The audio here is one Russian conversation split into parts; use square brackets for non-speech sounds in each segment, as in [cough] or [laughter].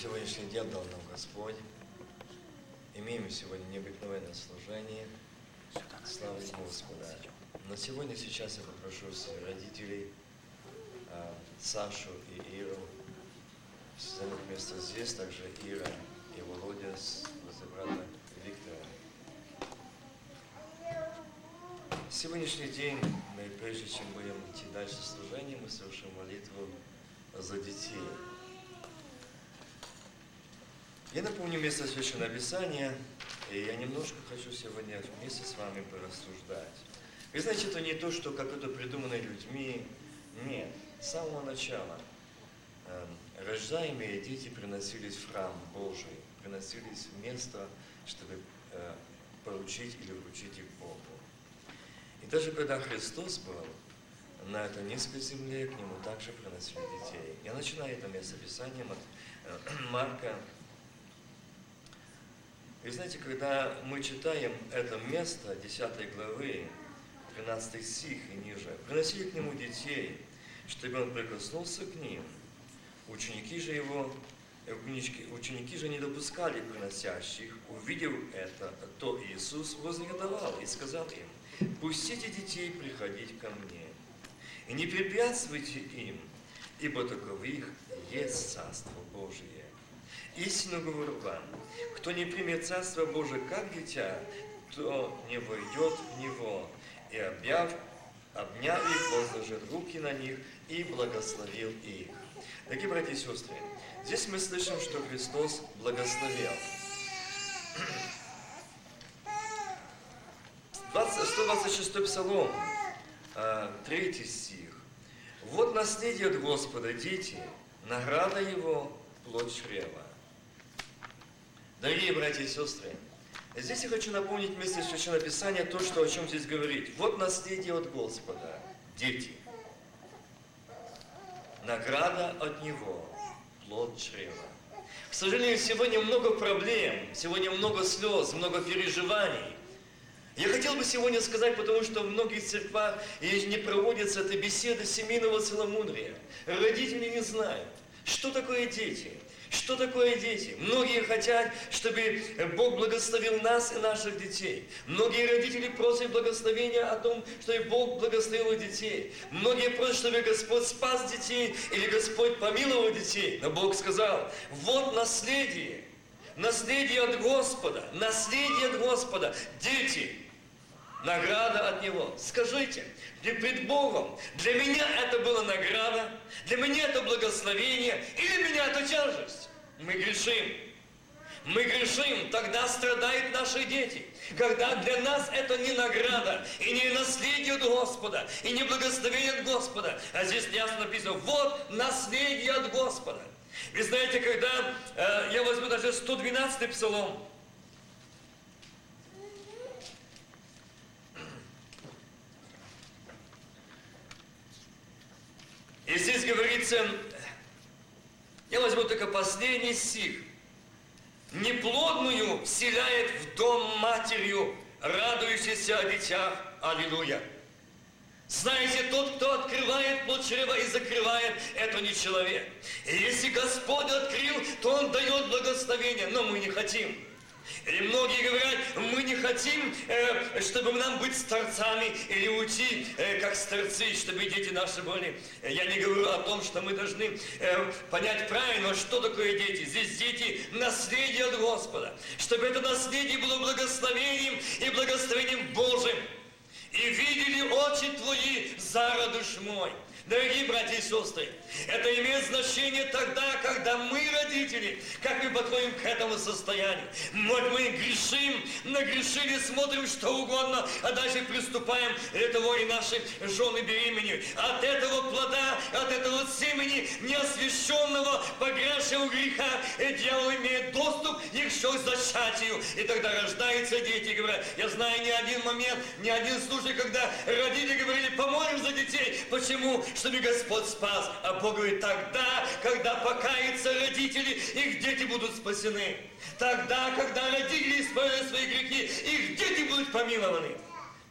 сегодняшний день дал нам Господь. Имеем сегодня необыкновенное служение. Слава Господа. На сегодня сейчас я попрошу родителей а, Сашу и Иру займут место здесь, также Ира и Володя с брата Виктора. Сегодняшний день мы, прежде чем будем идти дальше служение, мы совершим молитву за детей. Я напомню место Священного Писания, и я немножко хочу сегодня вместе с вами порассуждать. Вы знаете, это не то, что как-то придумано людьми. Нет, с самого начала э, рождаемые дети приносились в храм Божий, приносились в место, чтобы э, поручить или вручить их Богу. И даже когда Христос был на этой низкой земле, к Нему также приносили детей. Я начинаю это место Писанием от э, [clears throat] Марка и знаете, когда мы читаем это место 10 главы, 13 стих и ниже, приносили к нему детей, чтобы он прикоснулся к ним. Ученики же его, э, ученики же не допускали приносящих. Увидев это, то Иисус вознегодовал и сказал им, «Пустите детей приходить ко мне, и не препятствуйте им, ибо таковых есть Царство Божие. Истину говорю вам, кто не примет Царство Божие как дитя, то не войдет в него. И объяв, обняв их, возложил руки на них и благословил их. Дорогие братья и сестры, здесь мы слышим, что Христос благословил. 126 псалом, 3 а, стих. Вот наследие от Господа, дети, награда Его, плод чрева. Дорогие братья и сестры, здесь я хочу напомнить вместе Священного Писания то, что, о чем здесь говорить. Вот наследие от Господа, дети. Награда от Него, плод чрева. К сожалению, сегодня много проблем, сегодня много слез, много переживаний. Я хотел бы сегодня сказать, потому что в многих церквах не проводятся это беседы семейного целомудрия. Родители не знают, что такое дети – что такое дети? Многие хотят, чтобы Бог благословил нас и наших детей. Многие родители просят благословения о том, чтобы Бог благословил детей. Многие просят, чтобы Господь спас детей или Господь помиловал детей. Но Бог сказал, вот наследие, наследие от Господа, наследие от Господа, дети, награда от Него. Скажите, пред Богом, для меня это была награда, для меня это благословение, или меня это тяжесть? Мы грешим. Мы грешим, тогда страдают наши дети. Когда для нас это не награда, и не наследие от Господа, и не благословение от Господа. А здесь ясно написано, вот наследие от Господа. Вы знаете, когда э, я возьму даже 112 псалом, И здесь говорится, я возьму только последний стих. Неплодную вселяет в дом матерью, радующийся о детях. Аллилуйя. Знаете, тот, кто открывает плод и закрывает, это не человек. И если Господь открыл, то Он дает благословение, но мы не хотим. И многие говорят, мы не хотим, э, чтобы нам быть старцами или уйти э, как старцы, чтобы дети наши были. Я не говорю о том, что мы должны э, понять правильно, что такое дети. Здесь дети – наследие от Господа. Чтобы это наследие было благословением и благословением Божьим. И видели очи твои, зародыш мой. Дорогие братья и сестры, это имеет значение тогда, когда мы, родители, как мы подходим к этому состоянию. Вот мы грешим, нагрешили, смотрим что угодно, а дальше приступаем этого и наши жены беременеют. От этого плода, от этого семени, неосвященного, погрязшего греха, дьявол имеет доступ и к зачатию. И тогда рождаются дети, говорят, я знаю ни один момент, ни один случай, когда родители говорили, помолим за детей. Почему? Чтобы Господь спас. А Бог говорит, тогда, когда покаются родители, их дети будут спасены. Тогда, когда родители исправили свои грехи, их дети будут помилованы.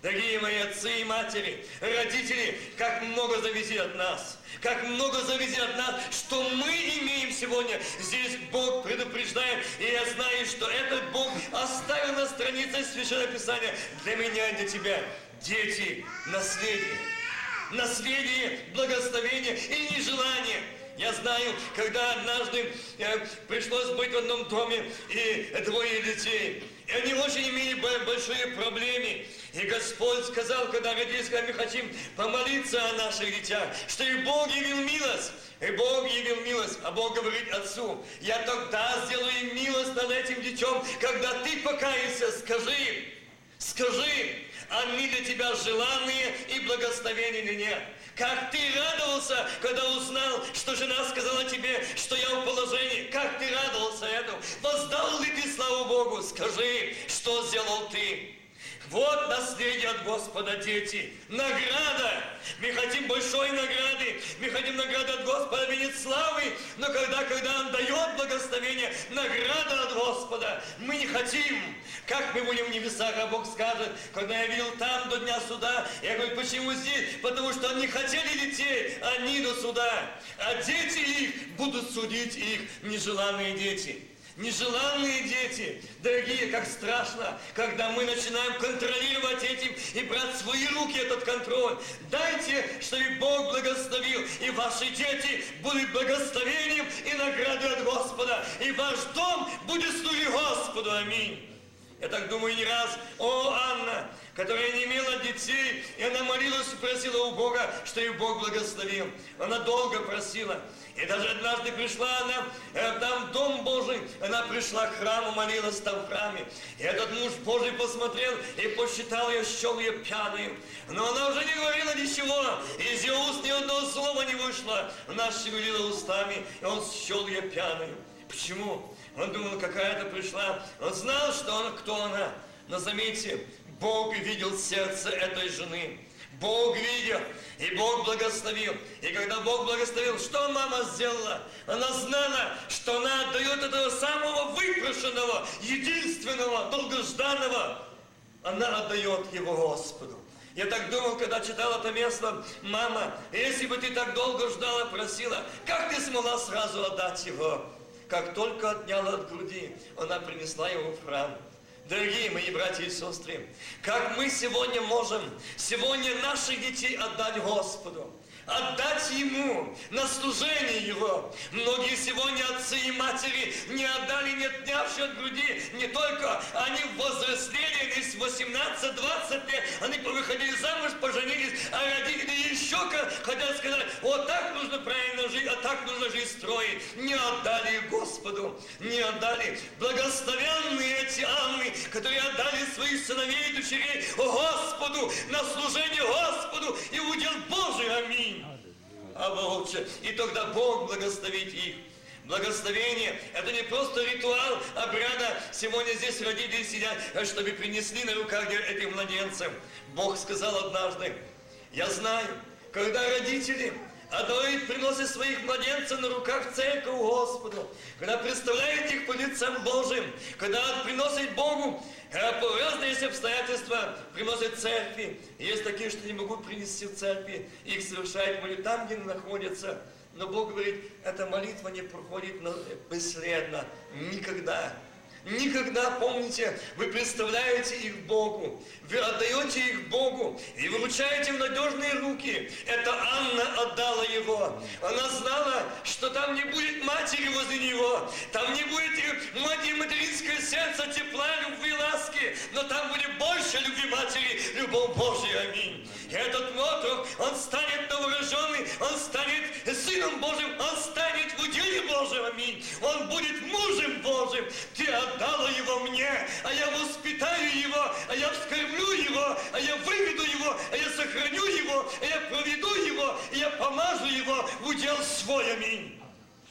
Дорогие мои отцы и матери, родители, как много зависит от нас. Как много зависит от нас, что мы имеем сегодня. Здесь Бог предупреждает, и я знаю, что этот Бог оставил на странице Священного Писания для меня и для тебя. Дети, наследие. Наследие, благословение и нежелание – я знаю, когда однажды э, пришлось быть в одном доме и двое детей. И они очень имели большие проблемы. И Господь сказал, когда родились, когда мы хотим помолиться о наших детях, что и Бог явил милость. И Бог явил милость, а Бог говорит отцу, я тогда сделаю милость над этим детем, когда ты покаешься, скажи, скажи, они для тебя желанные и благословения или нет. Как ты радовался, когда узнал, что жена сказала тебе, что я в положении. Как ты радовался этому. Воздал ли ты славу Богу? Скажи, что сделал ты. Вот наследие от Господа, дети. Награда. Мы хотим большой награды. Мы хотим награды от Господа, венец славы. Но когда, когда Он дает благословение, награда от Господа, мы не хотим. Как мы будем в небесах, а Бог скажет, когда я видел там до дня суда, я говорю, почему здесь? Потому что они хотели детей, они до суда. А дети их будут судить их нежеланные дети. Нежеланные дети, дорогие, как страшно, когда мы начинаем контролировать этим и брать в свои руки этот контроль. Дайте, чтобы Бог благословил, и ваши дети будут благословением и наградой от Господа, и ваш дом будет служить Господу. Аминь. Я так думаю не раз, о, Анна, которая не имела детей, и она молилась и просила у Бога, что и Бог благословил. Она долго просила. И даже однажды пришла она, э, там в Дом Божий, она пришла к храму, молилась там в храме. И этот муж Божий посмотрел и посчитал ее, счел ее пьяной. Но она уже не говорила ничего, из ее уст ни одного слова не вышло. Она шевелила устами, и он счел ее пьяной. Почему? Он думал, какая-то пришла. Он знал, что она, кто она. Но заметьте, Бог видел сердце этой жены. Бог видел, и Бог благословил. И когда Бог благословил, что мама сделала? Она знала, что она отдает этого самого выпрошенного, единственного, долгожданного. Она отдает его Господу. Я так думал, когда читал это место, мама, если бы ты так долго ждала, просила, как ты смогла сразу отдать его? Как только отняла от груди, она принесла его в храм. Дорогие мои братья и сестры, как мы сегодня можем сегодня наших детей отдать Господу отдать Ему на служение Его. Многие сегодня отцы и матери не отдали, не отнявшие от груди, не только они возрослели, лишь 18-20 лет, они повыходили замуж, поженились, а родители еще хотят сказать, вот так нужно правильно жить, а так нужно жизнь строить. Не отдали Господу, не отдали. Благословенные эти Анны, которые отдали своих сыновей и дочерей Господу, на служение Господу и удел Божий. Аминь а лучше. И тогда Бог благословит их. Благословение – это не просто ритуал обряда. Сегодня здесь родители сидят, чтобы принесли на руках этих младенцев. Бог сказал однажды, я знаю, когда родители отдают, приносят своих младенцев на руках в церковь Господу, когда представляют их по лицам Божьим, когда приносят Богу по разные обстоятельства приносят церкви. Есть такие, что не могут принести в церкви. Их совершают молитву там, где находятся. Но Бог говорит, эта молитва не проходит бесследно. Никогда. Никогда, помните, вы представляете их Богу, вы отдаете их Богу и выручаете в надежные руки. Это Анна отдала его. Она знала, что там не будет матери возле него, там не будет матери материнское сердце, тепла, любви, ласки, но там будет больше любви матери, любовь Божия. Аминь. И этот мотрох, он станет новорожденный, он станет Сыном Божьим, он станет в уделе Божьем. Аминь. Он будет мужем Божьим. Ты отдала его мне, а я воспитаю его, а я вскормлю его, а я выведу его, а я сохраню его, а я проведу его, и я помажу его в удел свой. Аминь.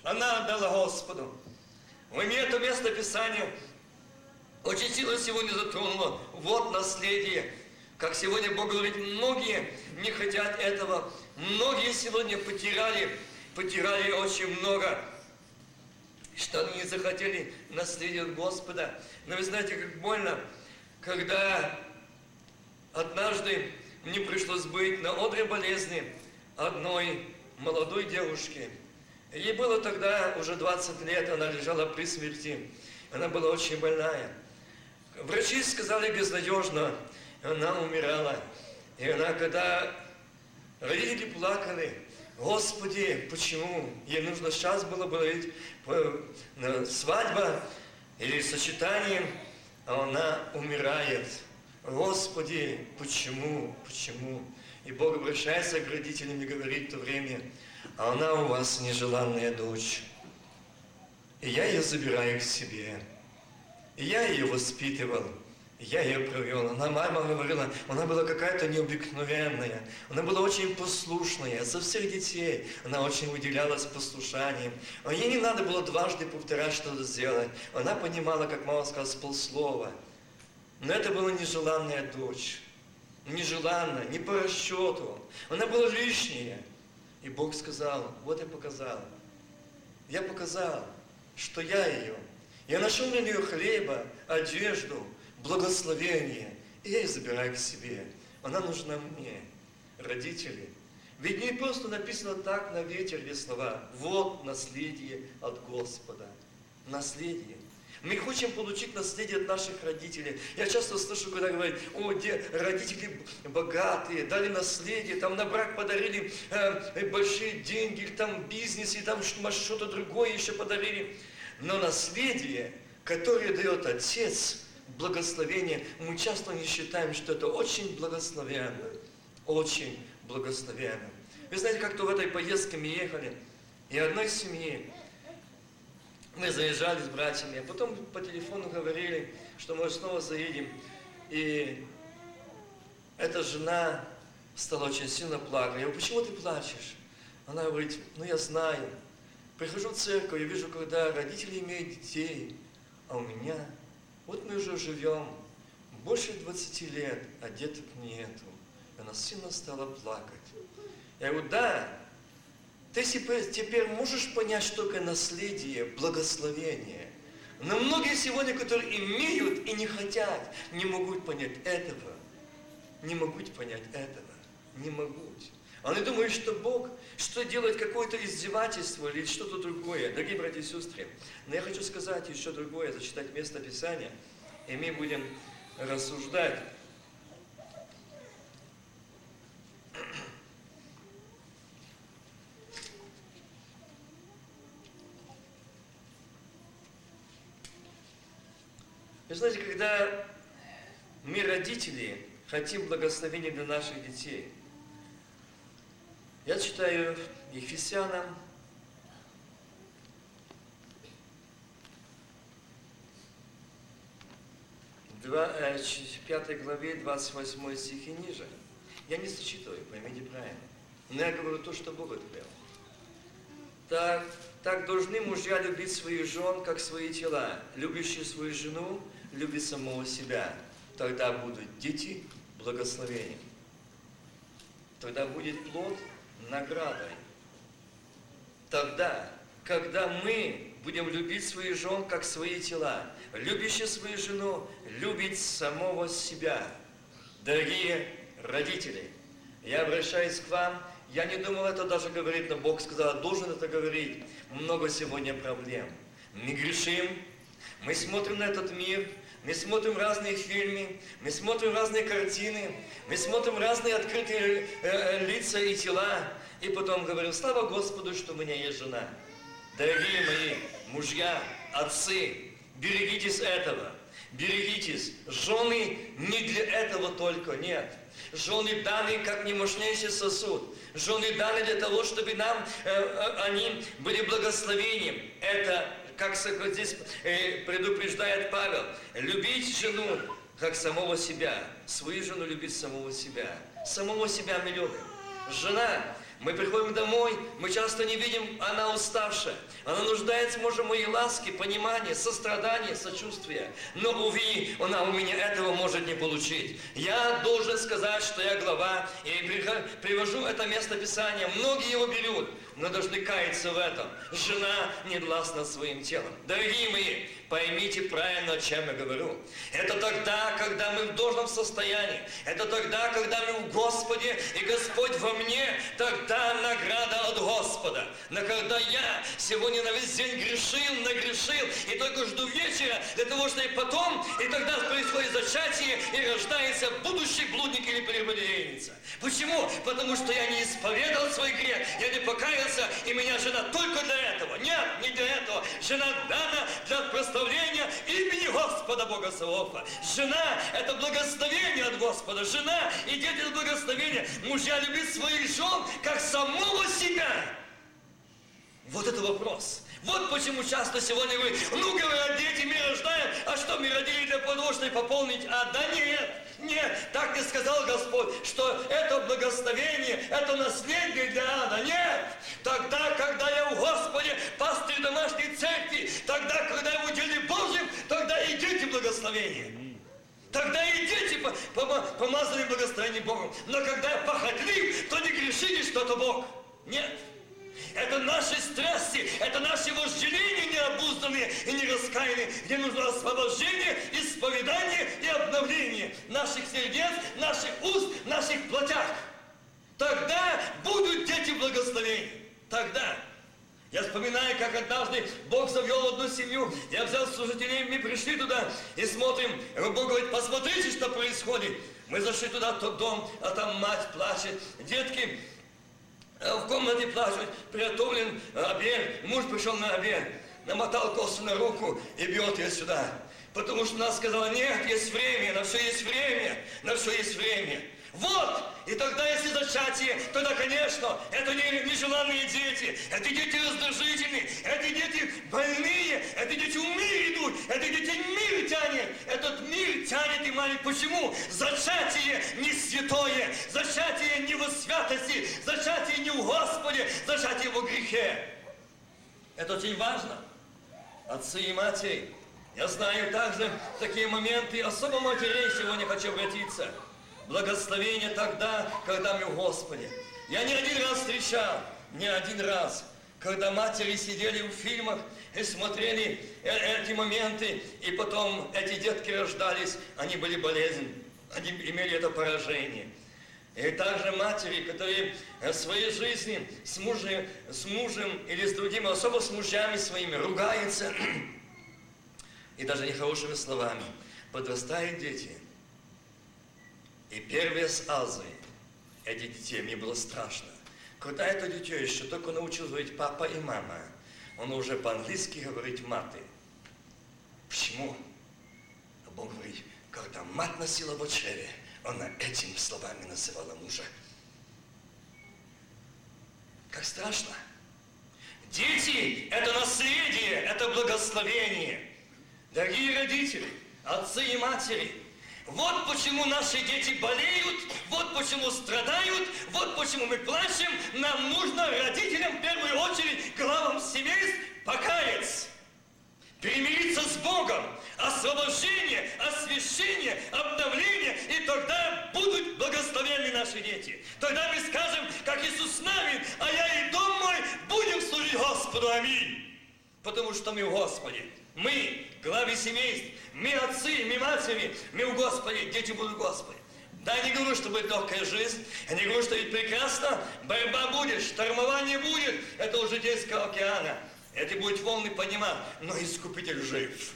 Она отдала Господу. У меня это место Писания очень сильно сегодня затронуло. Вот наследие. Как сегодня Бог говорит, многие не хотят этого. Многие сегодня потеряли, потеряли очень много что они не захотели наследие Господа. Но вы знаете, как больно, когда Однажды мне пришлось быть на одре болезни одной молодой девушки. Ей было тогда уже 20 лет, она лежала при смерти. Она была очень больная. Врачи сказали безнадежно, она умирала. И она, когда родители плакали, Господи, почему? Ей нужно сейчас было быть свадьба или сочетание, а она умирает. Господи, почему, почему? И Бог обращается к родителям и говорит в то время, а она у вас нежеланная дочь. И я ее забираю к себе. И я ее воспитывал. Я ее провел. Она, мама говорила, она была какая-то необыкновенная. Она была очень послушная. За всех детей она очень выделялась послушанием. А ей не надо было дважды повторять что-то сделать. Она понимала, как мама сказала, с полслова. Но это была нежеланная дочь. Нежеланная, не по расчету. Она была лишняя. И Бог сказал, вот я показал. Я показал, что я ее. Я нашел для нее хлеба, одежду, благословение. И я ее забираю к себе. Она нужна мне, родители. Ведь не просто написано так на ветер или слова. Вот наследие от Господа. Наследие. Мы хотим получить наследие от наших родителей. Я часто слышу, когда говорят, о, где родители богатые, дали наследие, там на брак подарили э, большие деньги, там бизнес, и там что-то другое еще подарили. Но наследие, которое дает отец, благословение, мы часто не считаем, что это очень благословенно. Очень благословенно. Вы знаете, как-то в этой поездке мы ехали, и одной семьи мы заезжали с братьями, а потом по телефону говорили, что мы снова заедем. И эта жена стала очень сильно плакать. Я говорю, почему ты плачешь? Она говорит, ну я знаю. Прихожу в церковь и вижу, когда родители имеют детей, а у меня, вот мы уже живем больше 20 лет, а деток нету. И она сильно стала плакать. Я говорю, да, ты теперь можешь понять, что такое наследие, благословение. Но многие сегодня, которые имеют и не хотят, не могут понять этого. Не могут понять этого. Не могут. Они думают, что Бог, что делает какое-то издевательство или что-то другое. Дорогие братья и сестры, но я хочу сказать еще другое, зачитать место Писания, и мы будем рассуждать Вы знаете, когда мы, родители, хотим благословения для наших детей, я читаю Ефесянам, э, 5 главе, 28 стих и ниже. Я не зачитываю, поймите правильно. Но я говорю то, что Бог отвел. Так, так должны мужья любить своих жен, как свои тела. Любящие свою жену любит самого себя, тогда будут дети благословением. Тогда будет плод наградой. Тогда, когда мы будем любить своих жен, как свои тела, любящий свою жену любит самого себя. Дорогие родители, я обращаюсь к вам, я не думал это даже говорить, но Бог сказал, должен это говорить. Много сегодня проблем. Мы грешим, мы смотрим на этот мир, мы смотрим разные фильмы, мы смотрим разные картины, мы смотрим разные открытые э, э, лица и тела, и потом говорим, слава Господу, что у меня есть жена. Дорогие мои мужья, отцы, берегитесь этого, берегитесь. Жены не для этого только, нет. Жены даны как немощнейший сосуд. Жены даны для того, чтобы нам, э, э, они были благословением. Это как здесь э, предупреждает Павел, любить жену, как самого себя. Свою жену любить самого себя. Самого себя мы любим. Жена, мы приходим домой, мы часто не видим, она уставшая. Она нуждается, может, моей ласке, понимании, сострадании, сочувствия. Но, увы, она у меня этого может не получить. Я должен сказать, что я глава, и привожу это место Писания. Многие его берут, но должны каяться в этом. Жена не властна своим телом. Дорогие мои, поймите правильно, о чем я говорю. Это тогда, когда мы в должном состоянии. Это тогда, когда мы в Господе, и Господь во мне, тогда награда от Господа. Но когда я сегодня на весь день грешил, нагрешил, и только жду вечера для того, чтобы потом, и тогда происходит зачатие, и рождается будущий блудник или прелюбодейница. Почему? Потому что я не исповедал свой грех, я не покаялся, и меня жена только для этого. Нет, не для этого. Жена дана для прославления имени Господа Бога Савофа. Жена – это благословение от Господа. Жена и дети – это благословение. Мужья любят своих жен, как самого себя. Вот это вопрос. Вот почему часто сегодня вы, ну, говорят, дети мы рождаем, а что мы родили для чтобы пополнить? А да нет, нет, так не сказал Господь, что это благословение, это наследие для ада. Нет, тогда, когда я в Господе, пастырь домашней церкви, тогда, когда я в уделе Божьем, тогда идите благословение. Тогда идите по, по, благословением Богом. Но когда я похотлив, то не грешите, что это Бог. Нет. Это наши страсти, это наши вожделения необузданные и нераскаянные, где нужно освобождение, исповедание и обновление наших сердец, наших уст, наших плотях. Тогда будут дети благословения. Тогда. Я вспоминаю, как однажды Бог завел одну семью. Я взял служителей, мы пришли туда и смотрим. Бог говорит, посмотрите, что происходит. Мы зашли туда, тот дом, а там мать плачет. Детки в комнате плачут, приготовлен обед, муж пришел на обед, намотал косу на руку и бьет ее сюда. Потому что она сказала, нет, есть время, на все есть время, на все есть время. Вот! И тогда, если зачатие, тогда, конечно, это не нежеланные дети, это дети раздражительные, это дети больные, это дети в мир идут, это дети мир тянет, этот мир тянет и маленький. Почему? Зачатие не святое, зачатие не во святости, зачатие не в Господе, зачатие во грехе. Это очень важно. Отцы и матери, я знаю также такие моменты, особо матерей сегодня хочу обратиться – благословение тогда, когда мы в Господе. Я не один раз встречал, не один раз, когда матери сидели в фильмах и смотрели э, эти моменты, и потом эти детки рождались, они были болезненны, они имели это поражение. И также матери, которые в своей жизни с мужем, с мужем или с другими, особо с мужьями своими, ругаются, [clears throat] и даже нехорошими словами. Подрастают дети – и первые с Азии, эти детей, мне было страшно. Когда это дитё еще только научилось говорить папа и мама, он уже по-английски говорит маты. Почему? А Бог говорит, когда мать носила в очреве, она этими словами называла мужа. Как страшно. Дети – это наследие, это благословение. Дорогие родители, отцы и матери – вот почему наши дети болеют, вот почему страдают, вот почему мы плачем. Нам нужно родителям в первую очередь, главам семейств, покаяться. Перемириться с Богом, освобождение, освящение, обновление, и тогда будут благословенны наши дети. Тогда мы скажем, как Иисус с нами, а я и дом мой будем служить Господу. Аминь. Потому что мы в Господе. Мы, главы семейств, мы отцы, мы матери, мы в Господе, дети будут в Господе. Да, не говорю, что будет легкая жизнь, я не говорю, что будет прекрасно, борьба будет, штормование будет, это уже житейского океана. Эти будут волны поднимать, но Искупитель жив.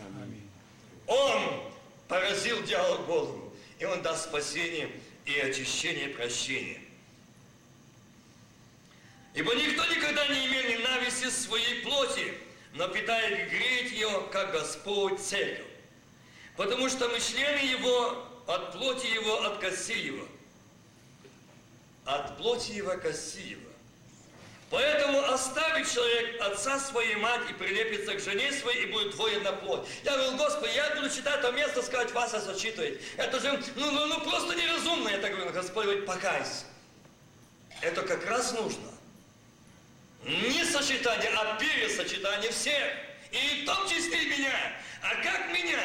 Он поразил дьявола голову, и он даст спасение и очищение, и прощение. Ибо никто никогда не имел ненависти своей плоти, но питает греть ее, как Господь церковь. Потому что мы члены Его, от плоти Его, от коси Его. От плоти Его, коси Его. Поэтому оставит человек отца своей мать и прилепится к жене своей, и будет двое на плоть. Я говорю, Господи, я буду читать это место, сказать, вас зачитывает. Это же, ну, ну, ну просто неразумно. Я так говорю, Господь говорит, покайся. Это как раз нужно. Не сочетание, а пересочетание всех. И в том числе меня. А как меня?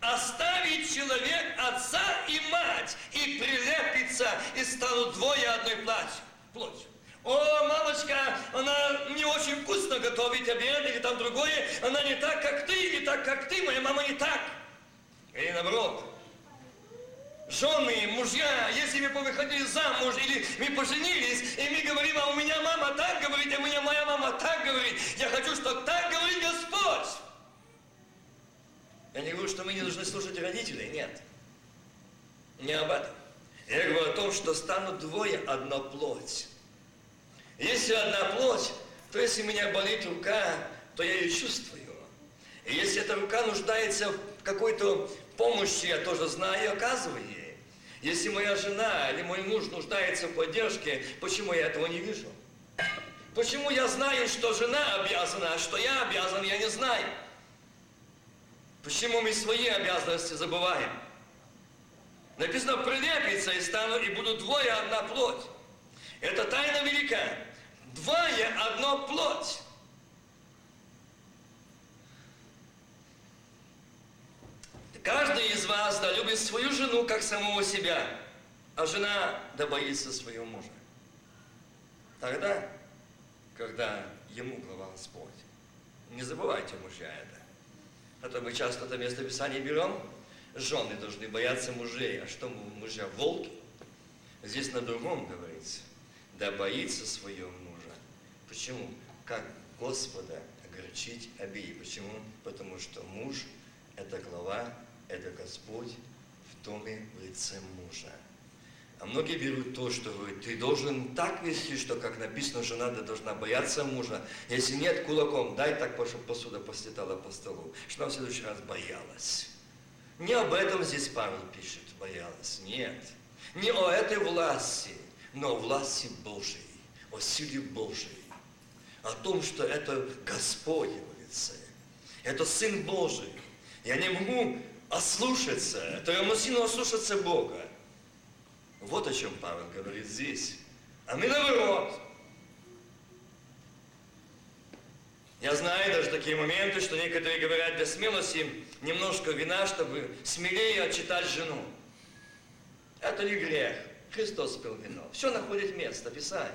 Оставить человек отца и мать, и прилепиться, и станут двое одной плотью. плотью. О, мамочка, она не очень вкусно готовит обед или там другое, она не так, как ты, или так, как ты, моя мама не так. Или наоборот. Жены, мужья, если мы повыходили замуж или мы поженились, и мы говорим, а у меня мама так говорит, а у меня моя мама так говорит, я хочу, чтобы так говорит Господь. Я не говорю, что мы не должны слушать родителей, нет. Не об этом. Я говорю о том, что станут двое одна плоть. Если одна плоть, то если у меня болит рука, то я ее чувствую. И если эта рука нуждается в какой-то помощи, я тоже знаю и оказываю. Если моя жена или мой муж нуждается в поддержке, почему я этого не вижу? Почему я знаю, что жена обязана, а что я обязан, я не знаю? Почему мы свои обязанности забываем? Написано, прилепится и стану, и будут двое одна плоть. Это тайна велика. Двое одно плоть. Каждый из вас любит свою жену, как самого себя, а жена да боится своего мужа. Тогда, когда ему глава Господь. Не забывайте мужья это. А то мы часто это место Писания берем, жены должны бояться мужей. А что мужья? Волки. Здесь на другом говорится. Да боится своего мужа. Почему? Как Господа огорчить обеих. Почему? Потому что муж – это глава, это Господь доме в лице мужа. А многие берут то, что говорит, ты должен так вести, что, как написано, жена должна бояться мужа. Если нет, кулаком дай так, чтобы посуда послетала по столу. Что она в следующий раз боялась. Не об этом здесь Павел пишет, боялась. Нет. Не о этой власти, но о власти Божьей, о силе Божьей. О том, что это Господь в лице. Это Сын Божий. Я не могу ослушаться, то я мужчину ослушаться Бога. Вот о чем Павел говорит здесь. А мы наоборот. Я знаю даже такие моменты, что некоторые говорят для смелости немножко вина, чтобы смелее отчитать жену. Это не грех. Христос пил вино. Все находит место, Писание.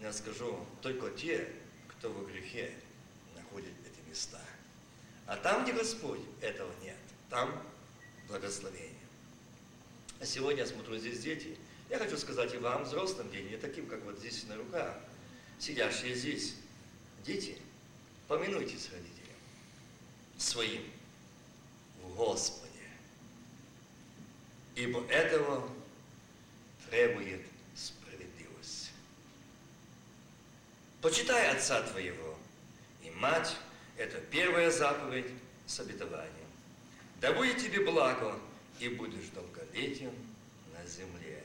Я скажу, только те, кто во грехе, находят эти места. А там, где Господь, этого нет. Там благословение. А сегодня я смотрю здесь дети. Я хочу сказать и вам, взрослым детям, не таким, как вот здесь на руках, сидящие здесь. Дети, помянуйте с родителем своим в Господе. Ибо этого требует справедливость. Почитай отца твоего и мать – это первая заповедь с обетованием. Да будет тебе благо, и будешь долголетен на земле.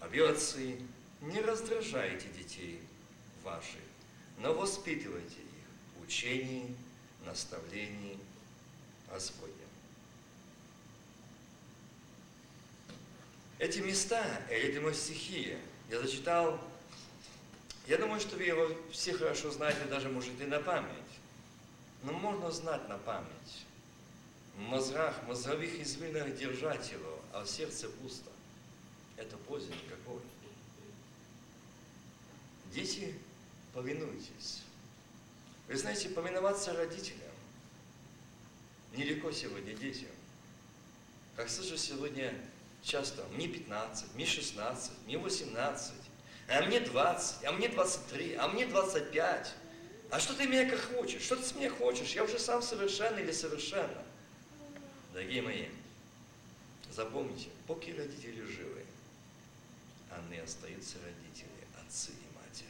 Отцы, не раздражайте детей ваших, но воспитывайте их в учении, наставлении Господня. Эти места, эти стихи, я зачитал, я думаю, что вы его все хорошо знаете, даже, может, и на память. Но можно знать на память в мозгах, мозговых извилинах держать его, а в сердце пусто. Это поздно никакой. Дети, повинуйтесь. Вы знаете, повиноваться родителям нелегко сегодня детям. Как слышу сегодня часто, мне 15, мне 16, мне 18, а мне 20, а мне 23, а мне 25. А что ты меня как хочешь? Что ты с меня хочешь? Я уже сам совершенно или совершенно. Дорогие мои, запомните, поки родители живы, они остаются родители, отцы и матери.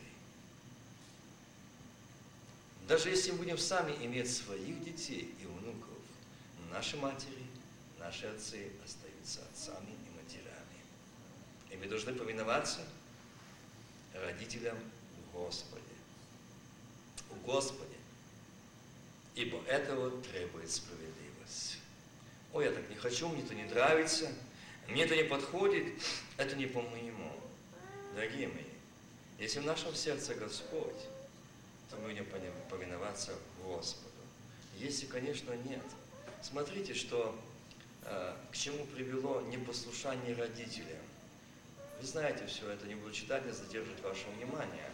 Даже если мы будем сами иметь своих детей и внуков, наши матери, наши отцы остаются отцами и матерями. И мы должны повиноваться родителям. В Господе. Ибо этого требует справедливость ой, я так не хочу, мне это не нравится, мне это не подходит, это не по-моему. Дорогие мои, если в нашем сердце Господь, то мы будем повиноваться Господу. Если, конечно, нет, смотрите, что э, к чему привело непослушание родителям. Вы знаете все это, не буду читать, не задерживать ваше внимание.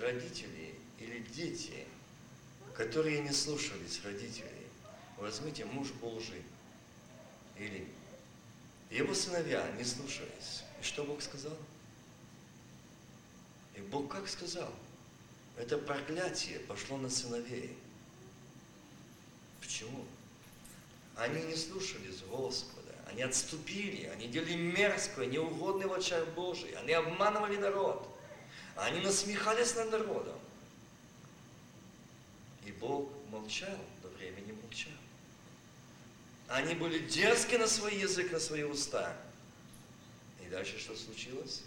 Родители или дети, которые не слушались родителей, возьмите муж лжи или его сыновья не слушались. И что Бог сказал? И Бог как сказал? Это проклятие пошло на сыновей. Почему? Они не слушались Господа, они отступили, они делали мерзкое, неугодное в очах Божий, они обманывали народ, они насмехались над народом. И Бог молчал, до времени молчал. Они были дерзки на свой язык, на свои уста. И дальше что случилось?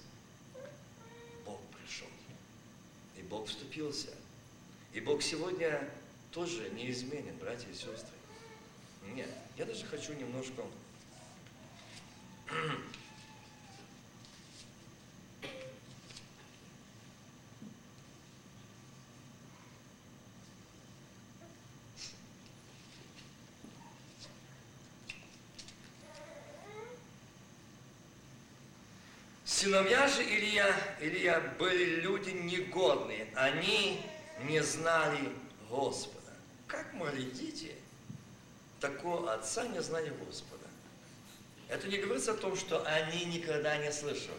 Бог пришел. И Бог вступился. И Бог сегодня тоже неизменен, братья и сестры. Нет, я даже хочу немножко Сыновья же Илья, Илья были люди негодные, они не знали Господа. Как могли дети такого отца не знали Господа? Это не говорится о том, что они никогда не слышали.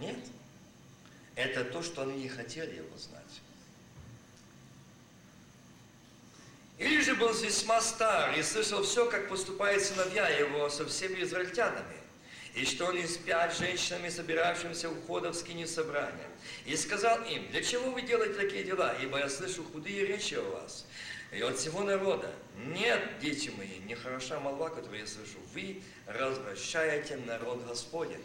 Нет. Это то, что они не хотели его знать. Или же был весьма стар и слышал все, как поступают сыновья его со всеми израильтянами и что они спят с женщинами, собиравшимися у входа в скине собрания. И сказал им, для чего вы делаете такие дела, ибо я слышу худые речи о вас, и от всего народа. Нет, дети мои, не хороша молва, которую я слышу. Вы развращаете народ Господень.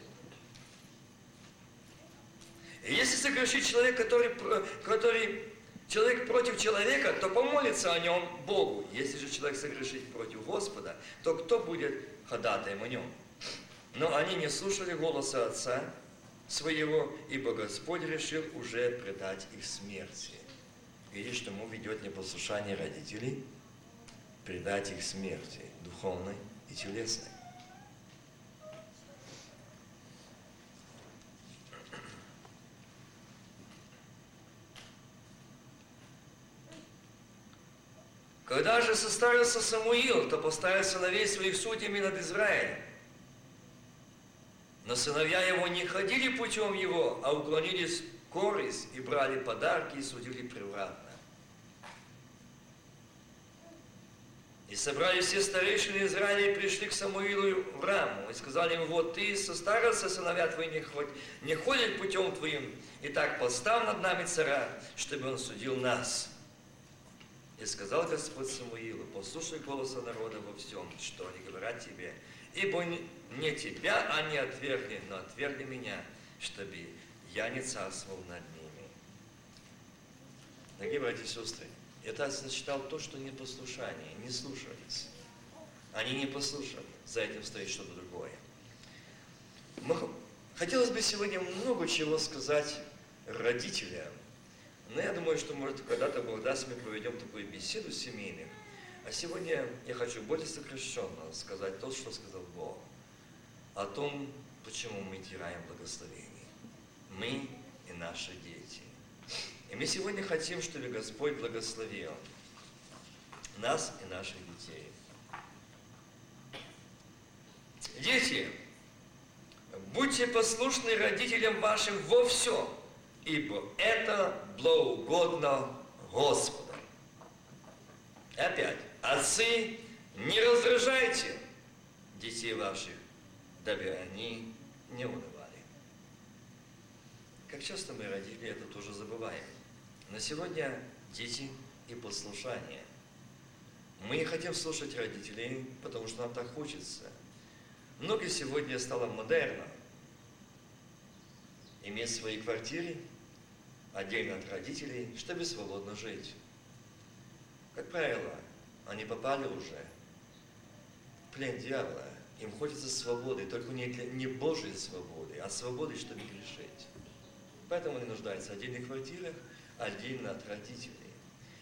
Если согрешит человек, который, который человек против человека, то помолится о нем Богу. Если же человек согрешит против Господа, то кто будет ходатаем о нем? Но они не слушали голоса отца своего, ибо Господь решил уже предать их смерти. Видишь, что ему ведет непослушание родителей, предать их смерти, духовной и телесной. Когда же состарился Самуил, то поставил сыновей своих судьями над Израилем. Но сыновья его не ходили путем его, а уклонились корысть и брали подарки и судили превратно. И собрали все старейшины Израиля и пришли к Самуилу в раму. И сказали ему, вот ты состарился, сыновья твои не, ходят, не ходят путем твоим. И так поставь над нами царя, чтобы он судил нас. И сказал Господь Самуилу, послушай голоса народа во всем, что они говорят тебе, ибо не тебя они отвергли, но отвергли меня, чтобы я не царствовал над ними. Дорогие братья и сестры, это зачитал то, что непослушание, не слушались. Они не послушали, за этим стоит что-то другое. Мы, хотелось бы сегодня много чего сказать родителям, но я думаю, что, может, когда-то Бог даст, мы проведем такую беседу семейную. А сегодня я хочу более сокращенно сказать то, что сказал Бог о том, почему мы теряем благословение. Мы и наши дети. И мы сегодня хотим, чтобы Господь благословил нас и наших детей. Дети, будьте послушны родителям вашим во всем, ибо это благоугодно Господу. Опять, отцы, не раздражайте детей ваших, дабы они не унывали. Как часто мы, родители, это тоже забываем. На сегодня дети и послушание. Мы не хотим слушать родителей, потому что нам так хочется. Многие сегодня стало модерно иметь свои квартиры отдельно от родителей, чтобы свободно жить. Как правило, они попали уже в плен дьявола, им хочется свободы, только не, для, не Божьей свободы, а свободы, чтобы грешить. Поэтому они нуждаются в отдельных квартирах, отдельно от родителей.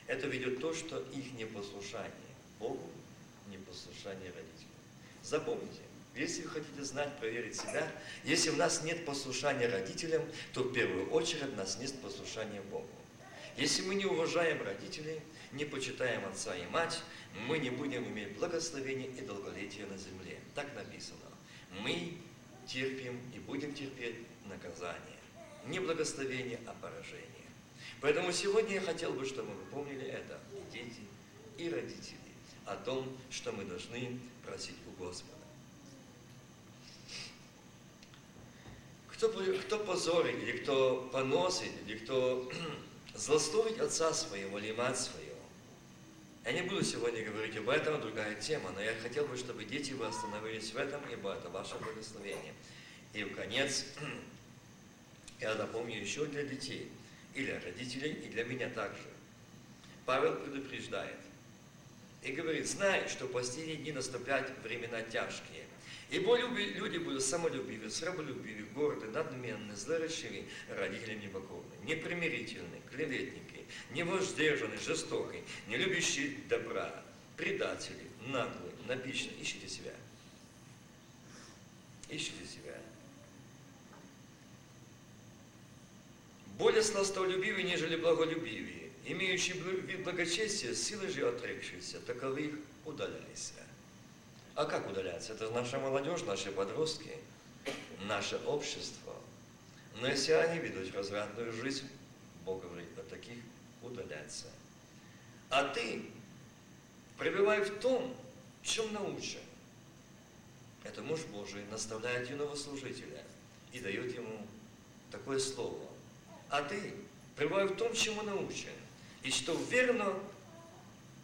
Это ведет то, что их непослушание Богу, непослушание родителям. Запомните, Если вы хотите знать, проверить себя, если у нас нет послушания родителям, то в первую очередь у нас нет послушания Богу. Если мы не уважаем родителей, не почитаем отца и мать, мы не будем иметь благословения и долголетия на земле. Так написано. Мы терпим и будем терпеть наказание. Не благословение, а поражение. Поэтому сегодня я хотел бы, чтобы вы помнили это, дети, и родители, о том, что мы должны просить у Господа. Кто, кто позорит, или кто поносит, или кто [clears throat] злословит отца своего или мать своего. Я не буду сегодня говорить об этом, другая тема, но я хотел бы, чтобы дети вы остановились в этом, ибо это ваше благословение. И в конец, [clears throat] я напомню еще для детей, и для родителей, и для меня также. Павел предупреждает и говорит, знай, что последние дни наступят времена тяжкие. Ибо люди будут самолюбивы, сраболюбивы, горды, надменны, злоречивы, родителям непокорны, непримирительны, клеветники, невоздержаны, жестокие, не любящие добра, предатели, наглые, напичны. Ищите себя. Ищите себя. Более сластолюбивые, нежели благолюбивые, имеющие вид благочестия, силы же отрекшиеся, таковых удаляйся. А как удаляться? Это наша молодежь, наши подростки, наше общество. Но если они ведут развратную жизнь, Бог говорит, от таких удаляться. А ты пребывай в том, чем научен. Это муж Божий наставляет юного служителя и дает ему такое слово. А ты пребывай в том, чему научен. И что верно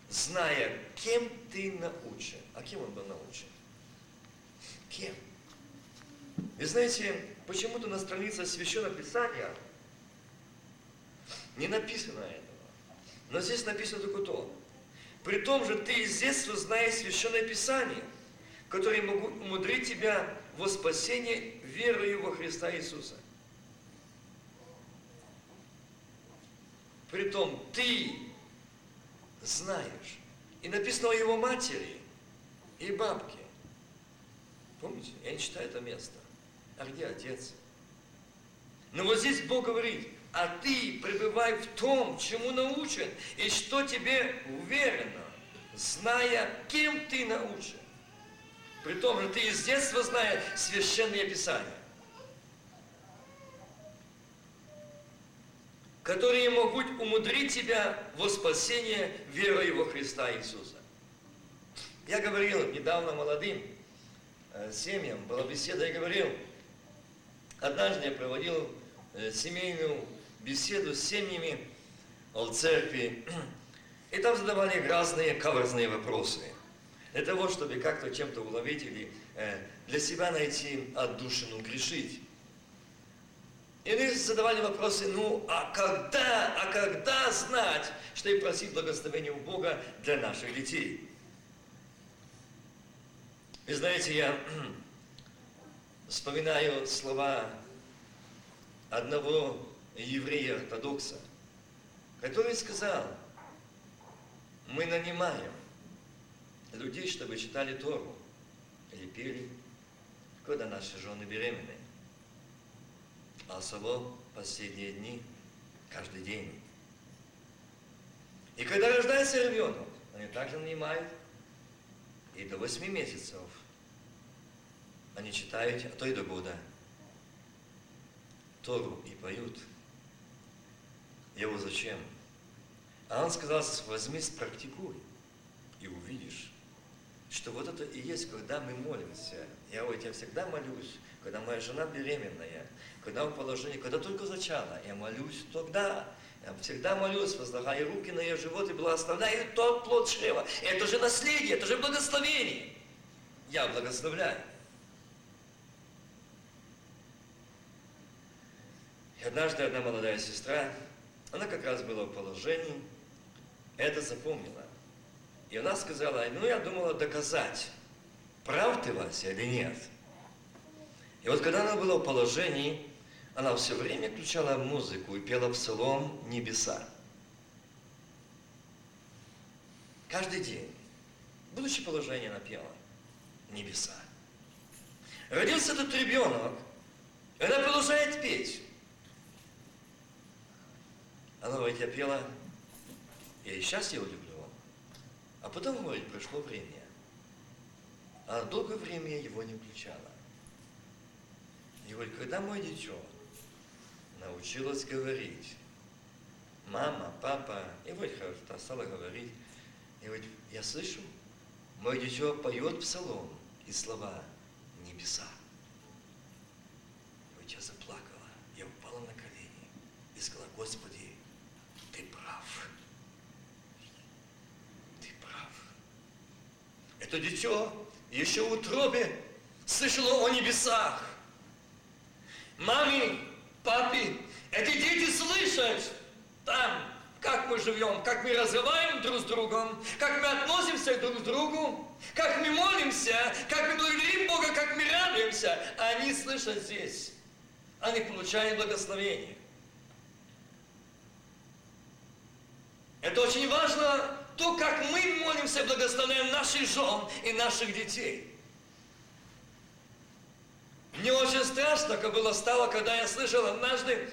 зная, кем ты научен. А кем он был научен? Кем? Вы знаете, почему-то на странице Священного Писания не написано этого. Но здесь написано только то. При том же ты из детства знаешь Священное Писание, которое могут умудрить тебя во спасение верою во Христа Иисуса. Притом ты знаешь. И написано о его матери и бабке. Помните? Я не читаю это место. А где отец? Но вот здесь Бог говорит, а ты пребывай в том, чему научен, и что тебе уверено, зная, кем ты научен. При том же ты из детства знаешь священные писания. Которые могут умудрить тебя во спасение верой во Христа Иисуса. Я говорил недавно молодым э, семьям, была беседа, я говорил, однажды я проводил э, семейную беседу с семьями о церкви, [clears throat] и там задавали разные каверзные вопросы. Для того, чтобы как-то чем-то уловить или э, для себя найти отдушину, грешить. И они задавали вопросы, ну, а когда, а когда знать, что и просить благословения у Бога для наших детей? И знаете, я [clears throat] вспоминаю слова одного еврея-ортодокса, который сказал, мы нанимаем людей, чтобы читали Тору или пели, когда наши жены беременны а особо последние дни, каждый день. И когда рождается ребенок, они также нанимают, и до восьми месяцев они читают, а то и до года, Тору и поют. Его зачем? А он сказал, возьми, спрактикуй, и увидишь, что вот это и есть, когда мы молимся. Я вот я всегда молюсь, когда моя жена беременная, когда в положении, когда только зачала, я молюсь тогда. Я всегда молюсь, возлагая руки на ее живот и благословляю тот плод чрева. Это же наследие, это же благословение. Я благословляю. И однажды одна молодая сестра, она как раз была в положении, это запомнила. И она сказала, ну я думала доказать, прав ты, Вася, или нет. И вот когда она была в положении, она все время включала музыку и пела псалом «Небеса». Каждый день, будучи положение, она пела «Небеса». Родился этот ребенок, и она продолжает петь. Она говорит, я пела, я и сейчас его люблю. А потом, говорит, прошло время. А долгое время его не включала. И говорит, когда мой дитё научилась говорить, мама, папа, и вот стала говорить, и говорит, я слышу, мой дитё поет псалом и слова небеса. И вот я заплакала, я упала на колени и сказала, Господи, ты прав. Ты прав. Это дитё еще в утробе слышало о небесах. Маме, папе, эти дети слышат там, как мы живем, как мы разговариваем друг с другом, как мы относимся друг к другу, как мы молимся, как мы благодарим Бога, как мы радуемся. Они слышат здесь. Они получают благословение. Это очень важно, то, как мы молимся, благословляем наших жен и наших детей. Мне очень страшно, как было стало, когда я слышал однажды,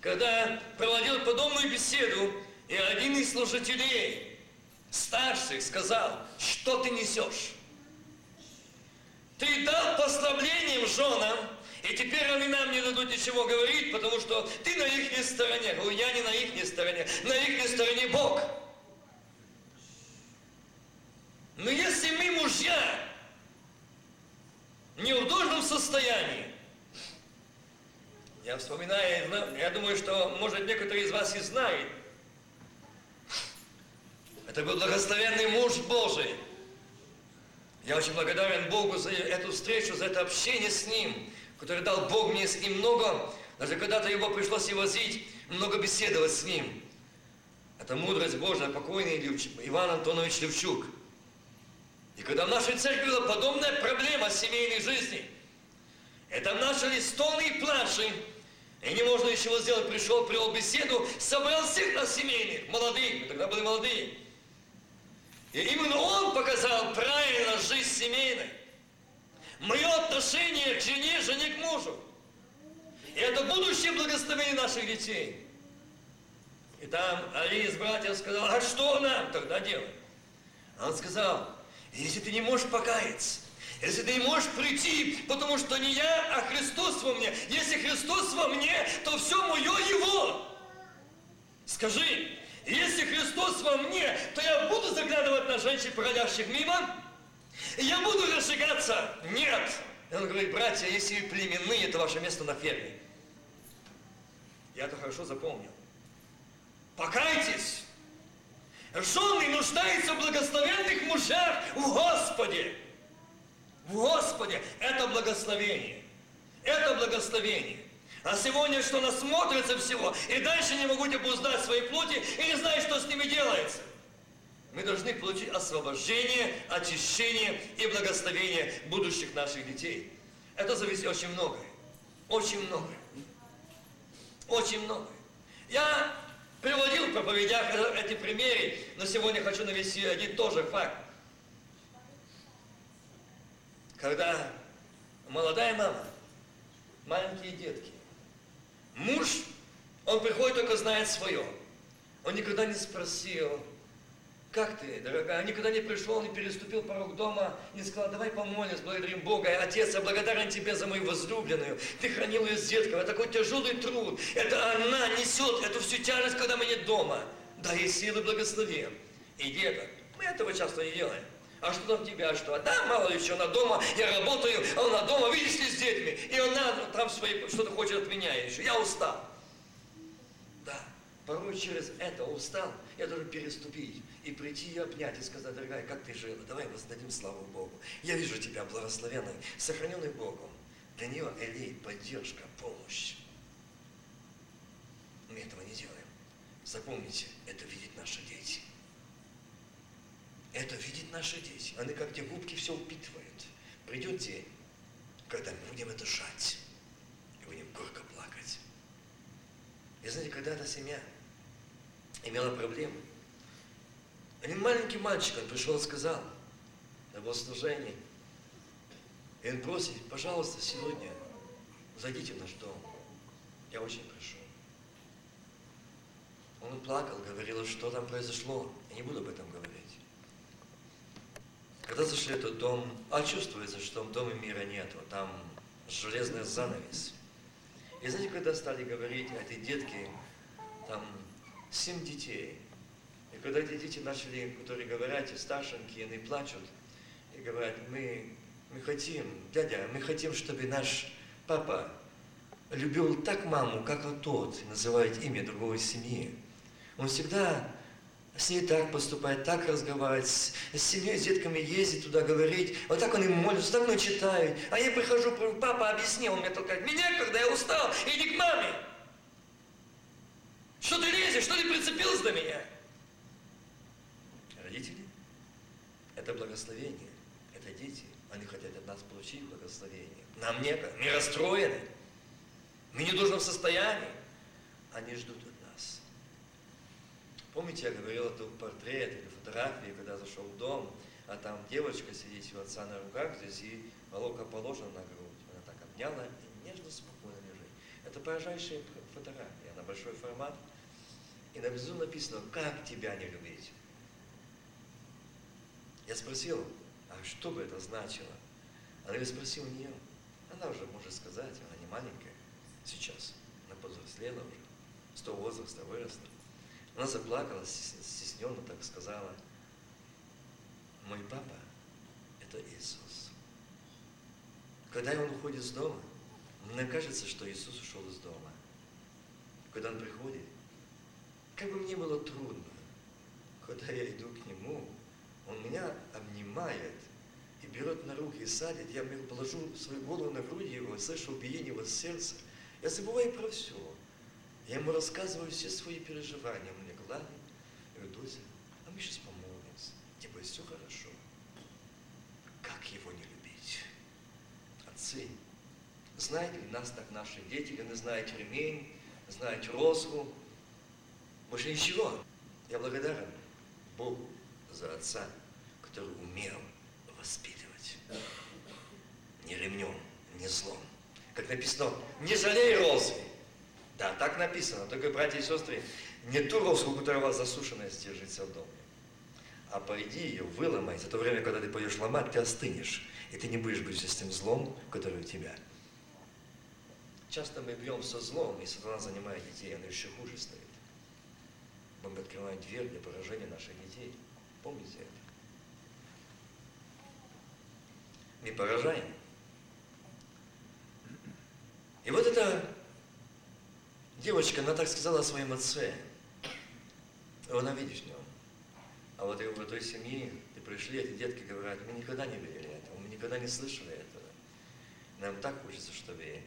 когда я проводил подобную беседу, и один из служителей, старших, сказал, что ты несешь? Ты дал послаблением женам, и теперь они нам не дадут ничего говорить, потому что ты на их стороне. Говорю, я не на их стороне, на их стороне Бог. Но если мы мужья не в должном состоянии, я вспоминаю, я думаю, что, может, некоторые из вас и знают, это был благословенный муж Божий. Я очень благодарен Богу за эту встречу, за это общение с Ним, которое дал Бог мне с Ним много. Даже когда-то его пришлось и возить, много беседовать с Ним. Это мудрость Божия, покойный Иван Антонович Левчук – и когда в нашей церкви была подобная проблема семейной жизни, это начали стоны и плачи, и не можно ничего сделать, пришел, привел беседу, собрал всех нас семейных, молодых, мы тогда были молодые. И именно он показал правильно жизнь семейной. Мое отношение к жене, жене к мужу. И это будущее благословение наших детей. И там Али из братьев сказал, а что нам тогда делать? Он сказал, если ты не можешь покаяться, если ты не можешь прийти, потому что не я, а Христос во мне. Если Христос во мне, то все мое Его. Скажи, если Христос во мне, то я буду заглядывать на женщин, проходящих мимо? Я буду разжигаться? Нет. Он говорит, братья, если вы племенные, это ваше место на ферме. Я это хорошо запомнил. Покайтесь. Жены нуждаются в благословенных мужах в Господе. В Господе. Это благословение. Это благословение. А сегодня что насмотрится всего, и дальше не могут обуздать свои плоти, и не знают, что с ними делается. Мы должны получить освобождение, очищение и благословение будущих наших детей. Это зависит очень многое. Очень многое. Очень многое. Я Приводил в проповедях эти примеры, но сегодня хочу навести один тоже факт. Когда молодая мама, маленькие детки, муж, он приходит только знает свое. Он никогда не спросил, как ты, дорогая? Никогда не пришел, не переступил порог дома, не сказал, давай помолимся, благодарим Бога. Отец, я благодарен тебе за мою возлюбленную. Ты хранил ее с детками. Это такой тяжелый труд. Это она несет эту всю тяжесть, когда мы нет дома. Да, и силы благослови. И деток. Мы этого часто не делаем. А что там тебя, что? Да, мало ли что, она дома, я работаю, а она дома, видишь ли, с детьми. И она там свои, что-то хочет от меня еще. Я устал. Порой через это устал, я должен переступить и прийти и обнять и сказать, дорогая, как ты жила, давай воздадим славу Богу. Я вижу тебя благословенной, сохраненной Богом. Для нее Элей поддержка, помощь. Мы этого не делаем. Запомните, это видят наши дети. Это видят наши дети. Они как те губки все упитывают. Придет день, когда мы будем это жать. И будем горько. И знаете, когда эта семья имела проблемы, один маленький мальчик, он пришел и сказал на богослужении, И он просит, пожалуйста, сегодня зайдите в наш дом. Я очень прошу. Он плакал, говорил, что там произошло. Я не буду об этом говорить. Когда зашли в этот дом, а чувствуется, что в доме мира нету. Там железный занавес. И знаете, когда стали говорить, эти детки, там семь детей. И когда эти дети начали, которые говорят, и старшенькие, они плачут, и говорят, мы, мы хотим, дядя, мы хотим, чтобы наш папа любил так маму, как вот тот, называет имя другой семьи. Он всегда с ней так поступает, так разговаривает, с, с семьей, с детками ездит туда говорить, вот так он им молится, так он читает. А я прихожу, папа, объясни, он мне толкает, меня, когда я устал, иди к маме. Что ты лезешь, что ты прицепился до меня? Родители – это благословение, это дети, они хотят от нас получить благословение. Нам некогда, мы расстроены, мы не в состоянии, они ждут Помните, я говорил, это портрет или фотографии, когда зашел в дом, а там девочка сидит у отца на руках здесь, и волока положена на грудь. Она так обняла и нежно, спокойно лежит. Это поражающая фотография, она большой формат. И на внизу написано, как тебя не любить. Я спросил, а что бы это значило? Она я спросил у нее. Она уже может сказать, она не маленькая сейчас. Она повзрослела уже, с того возраста выросла. Она заплакала, стесненно так сказала, мой папа – это Иисус. Когда он уходит из дома, мне кажется, что Иисус ушел из дома. Когда он приходит, как бы мне было трудно, когда я иду к нему, он меня обнимает и берет на руки и садит, я положу свою голову на грудь его, слышу биение его сердца. Я забываю про все. Я ему рассказываю все свои переживания. Он мне гладит. Я говорю, а мы сейчас помолимся. Будет все хорошо. Как его не любить? Отцы, знаете ли нас так наши дети, или не знаете ремень, знаете розгу? Больше ничего. Я благодарен Богу за отца, который умел воспитывать. Не ремнем, не злом. Как написано, не жалей розы, да, так написано. Только, братья и сестры, не ту роску, которая вас засушенная, держится в доме. А пойди ее, выломай. За то время, когда ты пойдешь ломать, ты остынешь. И ты не будешь быть с тем злом, который у тебя. Часто мы бьем со злом, и сатана занимает детей, оно еще хуже стоит. Мы открываем дверь для поражения наших детей. Помните это? Мы поражаем. И вот это Девочка, она так сказала о своем отце. Она видишь в нем. А вот в той семье, ты пришли, эти детки говорят, мы никогда не видели этого, мы никогда не слышали этого. Нам так хочется, чтобы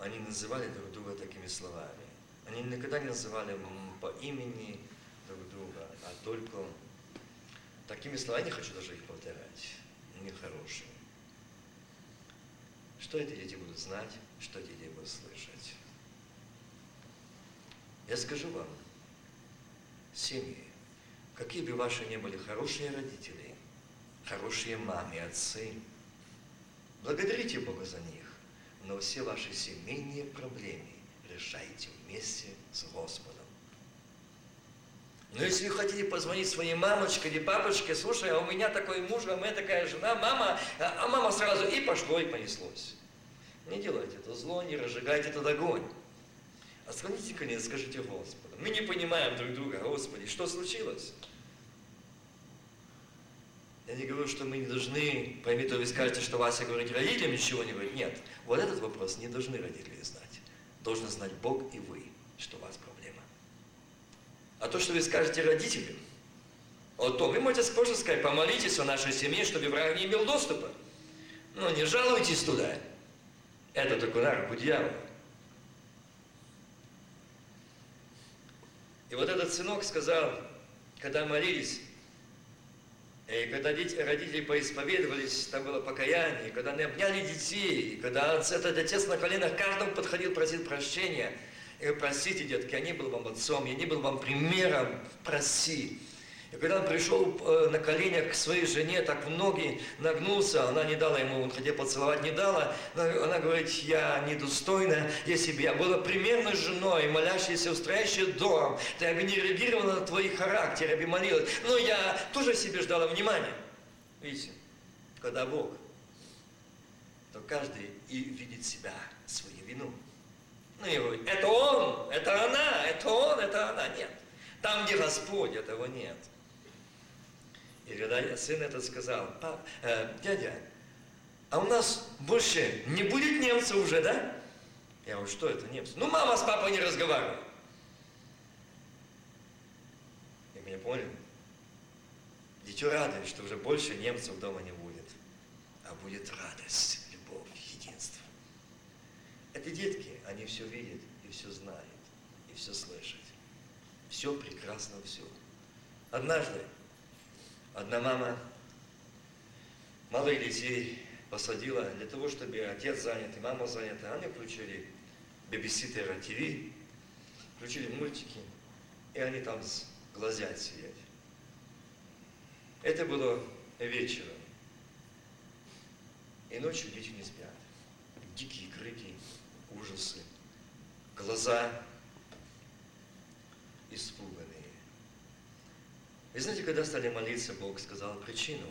они называли друг друга такими словами. Они никогда не называли по имени друг друга, а только такими словами. Я не хочу даже их повторять. Они хорошие. Что эти дети будут знать, что эти дети будут слышать. Я скажу вам, семьи, какие бы ваши ни были хорошие родители, хорошие мамы, отцы, благодарите Бога за них, но все ваши семейные проблемы решайте вместе с Господом. Но если вы хотите позвонить своей мамочке или папочке, слушай, а у меня такой муж, а у меня такая жена, мама, а мама сразу и пошло, и понеслось. Не делайте это зло, не разжигайте этот огонь. Отклоните конец, скажите Господу. Мы не понимаем друг друга, Господи, что случилось? Я не говорю, что мы не должны, поймите, вы скажете, что Вася говорит родителям ничего не говорит. Нет, вот этот вопрос не должны родители знать. Должны знать Бог и вы, что у вас проблема. А то, что вы скажете родителям, о том, вы можете позже сказать, помолитесь о нашей семье, чтобы враг не имел доступа. Но не жалуйтесь туда. Это только на руку дьявола. И вот этот сынок сказал, когда молились, и когда родители поисповедовались, там было покаяние, когда они обняли детей, когда этот отец на коленах каждому подходил, просил прощения. И простите, детки, я не был вам отцом, я не был вам примером, проси. И когда он пришел э, на коленях к своей жене, так в ноги нагнулся, она не дала ему, он хотел поцеловать, не дала. Она говорит, я недостойна, если бы я была примерной женой, молящейся, устроящей дом, то я бы не реагировала на твой характер, я бы молилась. Но я тоже себе ждала внимания. Видите, когда Бог, то каждый и видит себя, свою вину. Ну и говорит, это он, это она, это он, это она. Нет. Там, где Господь, этого нет. И когда сын это сказал, э, дядя, а у нас больше не будет немцев уже, да? Я говорю, что это немцы? Ну, мама с папой не разговаривают. И меня поняли? Дитё радует, что уже больше немцев дома не будет, а будет радость, любовь, единство. Это детки, они все видят и все знают, и все слышат. Все прекрасно, все. Однажды Одна мама малых детей посадила для того, чтобы отец занят и мама занята. Они включили бебиситера ТВ, включили мультики, и они там глазят сидят. Это было вечером. И ночью дети не спят. Дикие крики, ужасы, глаза испуганные. И знаете, когда стали молиться, Бог сказал причину.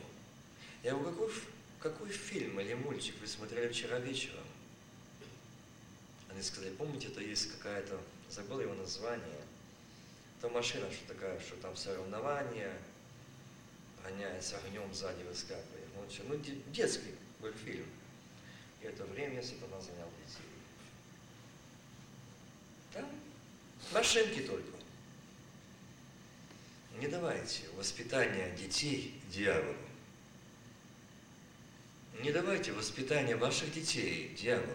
Я говорю, какой, какой фильм или мультик вы смотрели вчера вечером? Они сказали, помните, это есть какая-то, забыл его название, это машина, что такая, что там соревнования, гоняется огнем сзади выскакивает. Ну, ну детский был фильм. И это время сатана занял детей. Там машинки только. Не давайте воспитания детей дьяволу. Не давайте воспитания ваших детей дьяволу.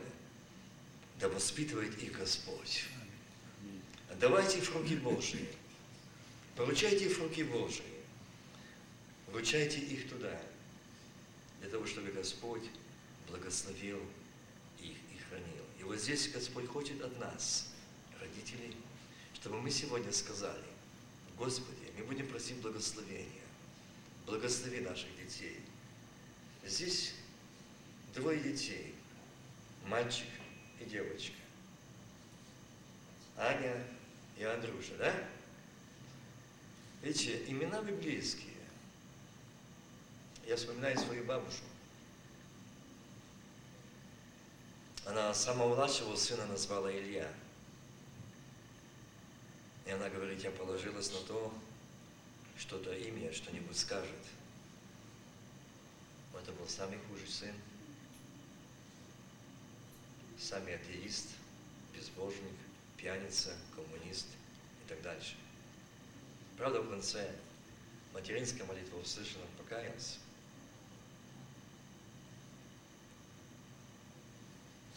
Да воспитывает их Господь. Давайте их в руки Божьи. Поручайте их в руки Божьи. Вручайте их туда, для того, чтобы Господь благословил их и хранил. И вот здесь Господь хочет от нас, родителей, чтобы мы сегодня сказали, Господи, мы будем просить благословения. Благослови наших детей. Здесь двое детей, мальчик и девочка. Аня и Андрюша, да? Видите, имена библейские. Я вспоминаю свою бабушку. Она самого младшего сына назвала Илья. И она говорит, я положилась на то, что-то имя, что-нибудь скажет. Это был самый худший сын, самый атеист, безбожник, пьяница, коммунист и так дальше. Правда, в конце материнская молитва услышана, покаялся.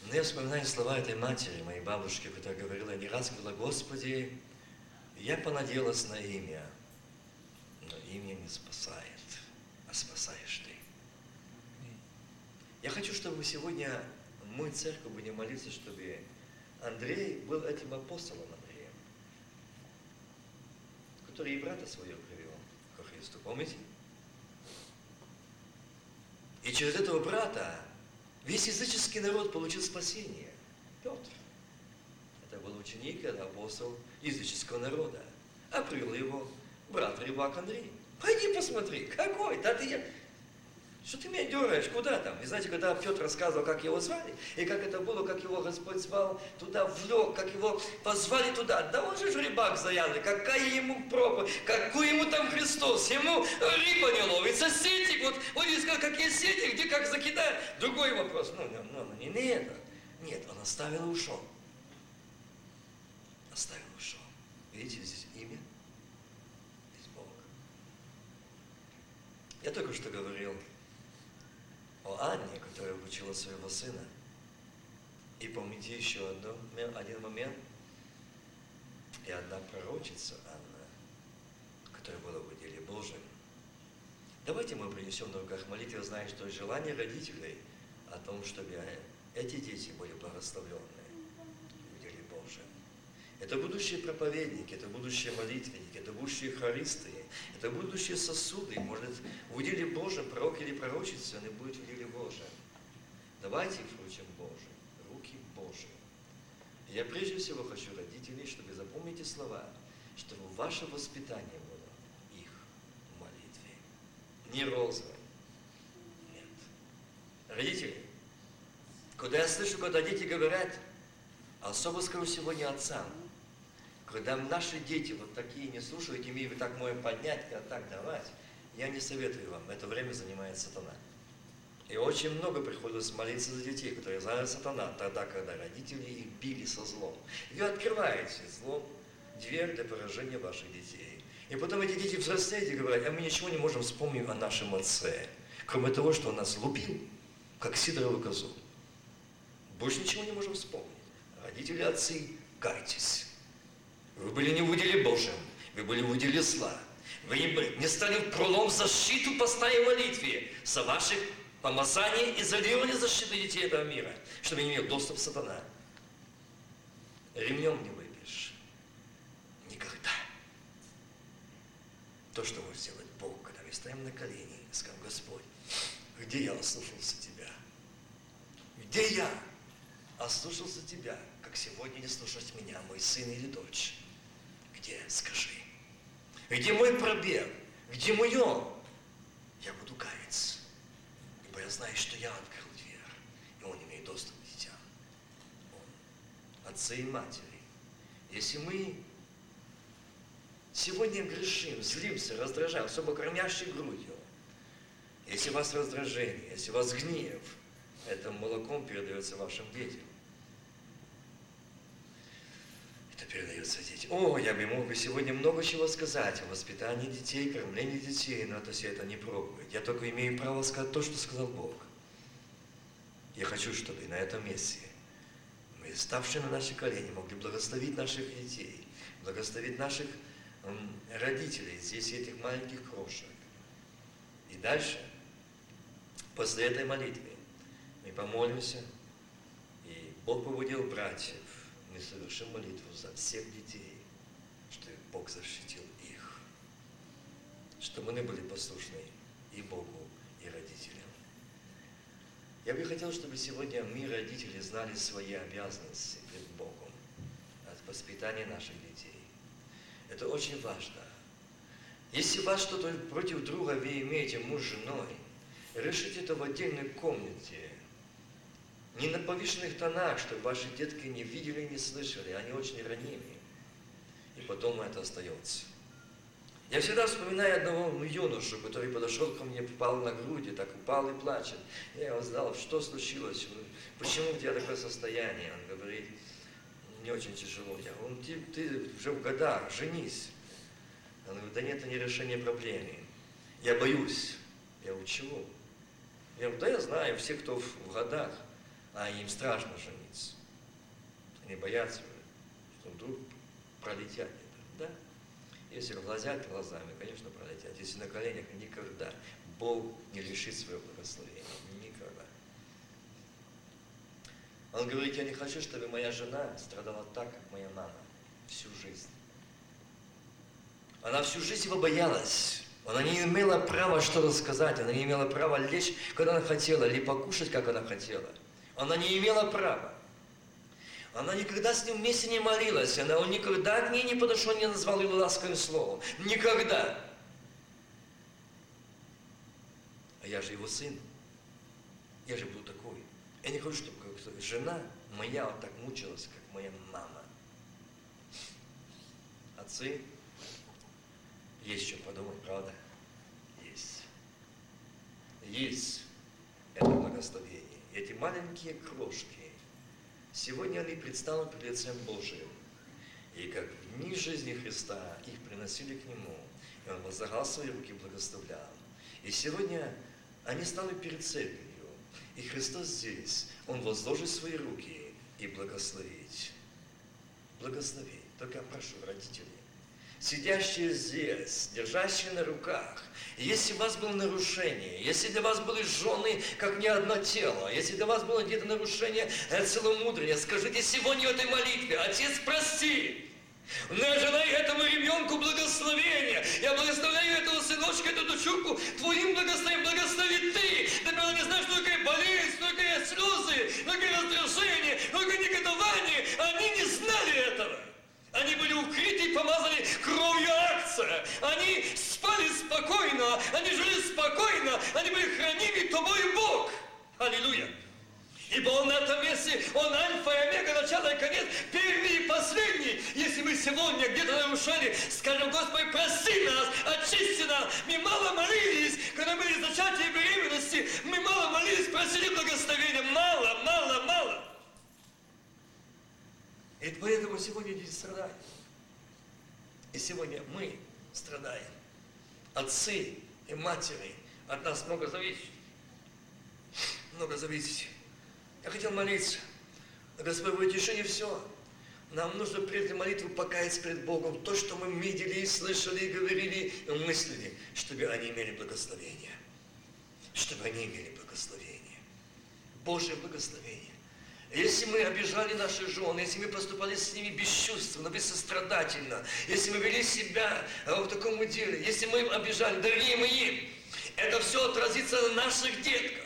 Но я вспоминаю слова этой матери, моей бабушки, которая говорила не раз, говорила, Господи, я понадеялась на имя, но имя не спасает, а спасаешь ты. Я хочу, чтобы сегодня мы, церковь, будем молиться, чтобы Андрей был этим апостолом Андреем, который и брата своего привел ко Христу. Помните? И через этого брата весь языческий народ получил спасение. Петр. Это был ученик, это апостол языческого народа. А привел его брат рыбак Андрей. Пойди посмотри, какой, да ты я... Что ты меня дергаешь, куда там? И знаете, когда Петр рассказывал, как его звали, и как это было, как его Господь звал туда, влек, как его позвали туда. Да он же рыбак заядлый, какая ему проповедь, какой ему там Христос, ему рыба не ловится, сетик, вот, вот не сказал, какие сети, где как закидать. Другой вопрос, ну, ну, ну, не, не это. Нет, он оставил и ушел. Оставил Видите, здесь имя Я только что говорил о Анне, которая обучила своего сына. И помните еще одно, один момент. И одна пророчица Анна, которая была в деле Божьем. Давайте мы принесем на руках молитву, зная, что желание родителей о том, чтобы эти дети были Божьем. Это будущие проповедники, это будущие молитвенники, это будущие хористы, это будущие сосуды. Может, в уделе Божьем пророк или пророчица, они будут в уделе Божьем. Давайте их вручим Божьим, руки Божьи. Я прежде всего хочу родителей, чтобы запомните слова, чтобы ваше воспитание было их молитве. Не розовой. Нет. Родители, когда я слышу, когда дети говорят, особо скажу сегодня отцам, когда наши дети вот такие не слушают, ими вы так можем поднять, а так давать, я не советую вам, это время занимает сатана. И очень много приходилось молиться за детей, которые знают сатана, тогда, когда родители их били со злом. И вы открываете злом дверь для поражения ваших детей. И потом эти дети взрослеют и говорят, а мы ничего не можем вспомнить о нашем отце, кроме того, что он нас лупил, как сидорову козу. Больше ничего не можем вспомнить. Родители, отцы, кайтесь. Вы были не в уделе Божьем, вы были в уделе зла. Вы не, не стали в пролом защиту постоянной молитве за ваших помазание, изолировали защиту детей этого мира, чтобы не имел доступ сатана. Ремнем не выбьешь. Никогда. То, что может сделать Бог, когда мы стоим на колени и скажем, Господь, где я ослушался Тебя? Где я ослушался Тебя, как сегодня не слушать меня, мой сын или дочь? Где? Скажи. Где мой пробег? Где мое? Я буду каяться ибо я знаю, что я открыл дверь, и он имеет доступ к детям. Он, отцы и матери. Если мы сегодня грешим, злимся, раздражаем, особо кормящей грудью, если у вас раздражение, если у вас гнев, это молоком передается вашим детям. Это передается детям. О, я бы мог бы сегодня много чего сказать о воспитании детей, кормлении детей, но это все это не пробует. Я только имею право сказать то, что сказал Бог. Я хочу, чтобы на этом месте мы, ставшие на наши колени, могли благословить наших детей, благословить наших родителей, здесь этих маленьких крошек. И дальше, после этой молитвы, мы помолимся, и Бог побудил братьев мы совершим молитву за всех детей, что Бог защитил их, чтобы мы были послушны и Богу, и родителям. Я бы хотел, чтобы сегодня мы, родители, знали свои обязанности перед Богом от воспитания наших детей. Это очень важно. Если вас что-то против друга вы имеете муж с женой, решите это в отдельной комнате, не на повышенных тонах, чтобы ваши детки не видели и не слышали, они очень ранимы. И потом это остается. Я всегда вспоминаю одного ну, юношу, который подошел ко мне, попал на груди, так упал и плачет. Я его задал, что случилось, почему у тебя такое состояние? Он говорит, мне очень тяжело. Я говорю, ты, ты уже в годах, женись. Он говорит, да нет, это не решение проблемы. Я боюсь. Я говорю, чего? Я говорю, да я знаю, все, кто в годах а им страшно жениться. Они боятся, что вдруг пролетят это. Да? Если глазят глазами, конечно, пролетят. Если на коленях, никогда. Бог не лишит своего благословения. Никогда. Он говорит, я не хочу, чтобы моя жена страдала так, как моя мама. Всю жизнь. Она всю жизнь его боялась. Она не имела права что-то сказать, она не имела права лечь, когда она хотела, или покушать, как она хотела. Она не имела права. Она никогда с ним вместе не молилась. Она, он никогда к ней не подошел, не назвал ее ласковым словом. Никогда. А я же его сын. Я же был такой. Я не хочу, чтобы жена моя вот так мучилась, как моя мама. Отцы, есть что подумать, правда? Есть. Есть это благословение эти маленькие крошки, сегодня они предстанут перед лицем Божиим. И как в дни жизни Христа их приносили к Нему, и Он возлагал свои руки благословлял. И сегодня они станут перед церковью, и Христос здесь, Он возложит свои руки и благословить. Благословить. Только прошу, родители, сидящие здесь, держащие на руках, если у вас было нарушение, если для вас были жены, как не одно тело, если для вас было где-то нарушение э, целомудрия, скажите сегодня в этой молитве, Отец, прости, Я желаю этому ребенку благословения. Я благословляю этого сыночка, эту дочурку Твоим благословением. Благослови Ты. Ты, наверное, не знаешь, что такое болезнь, что такое слезы, что такое раздражение, что такое негодование. Они не знали этого. Они были укрыты и помазаны кровью акция. Они спали спокойно, они жили спокойно, они были хранимы тобою Бог. Аллилуйя. Ибо Он на этом месте, Он альфа и омега, начало и конец, первый и последний. Если мы сегодня где-то нарушали, скажем, Господи, прости нас, очисти нас. Мы мало молились, когда были зачатие беременности, мы мало молились, просили благословения. Мало, мало, мало. И поэтому сегодня дети страдают. И сегодня мы страдаем. Отцы и матери от нас много зависит. Много зависит. Я хотел молиться. Господь, в утешение все. Нам нужно прежде молитву покаяться перед Богом. То, что мы видели, слышали, говорили, и мыслили, чтобы они имели благословение. Чтобы они имели благословение. Божье благословение. Если мы обижали наши жены, если мы поступали с ними бесчувственно, бессострадательно, если мы вели себя в таком деле, если мы обижали, дорогие мои, это все отразится на наших детках.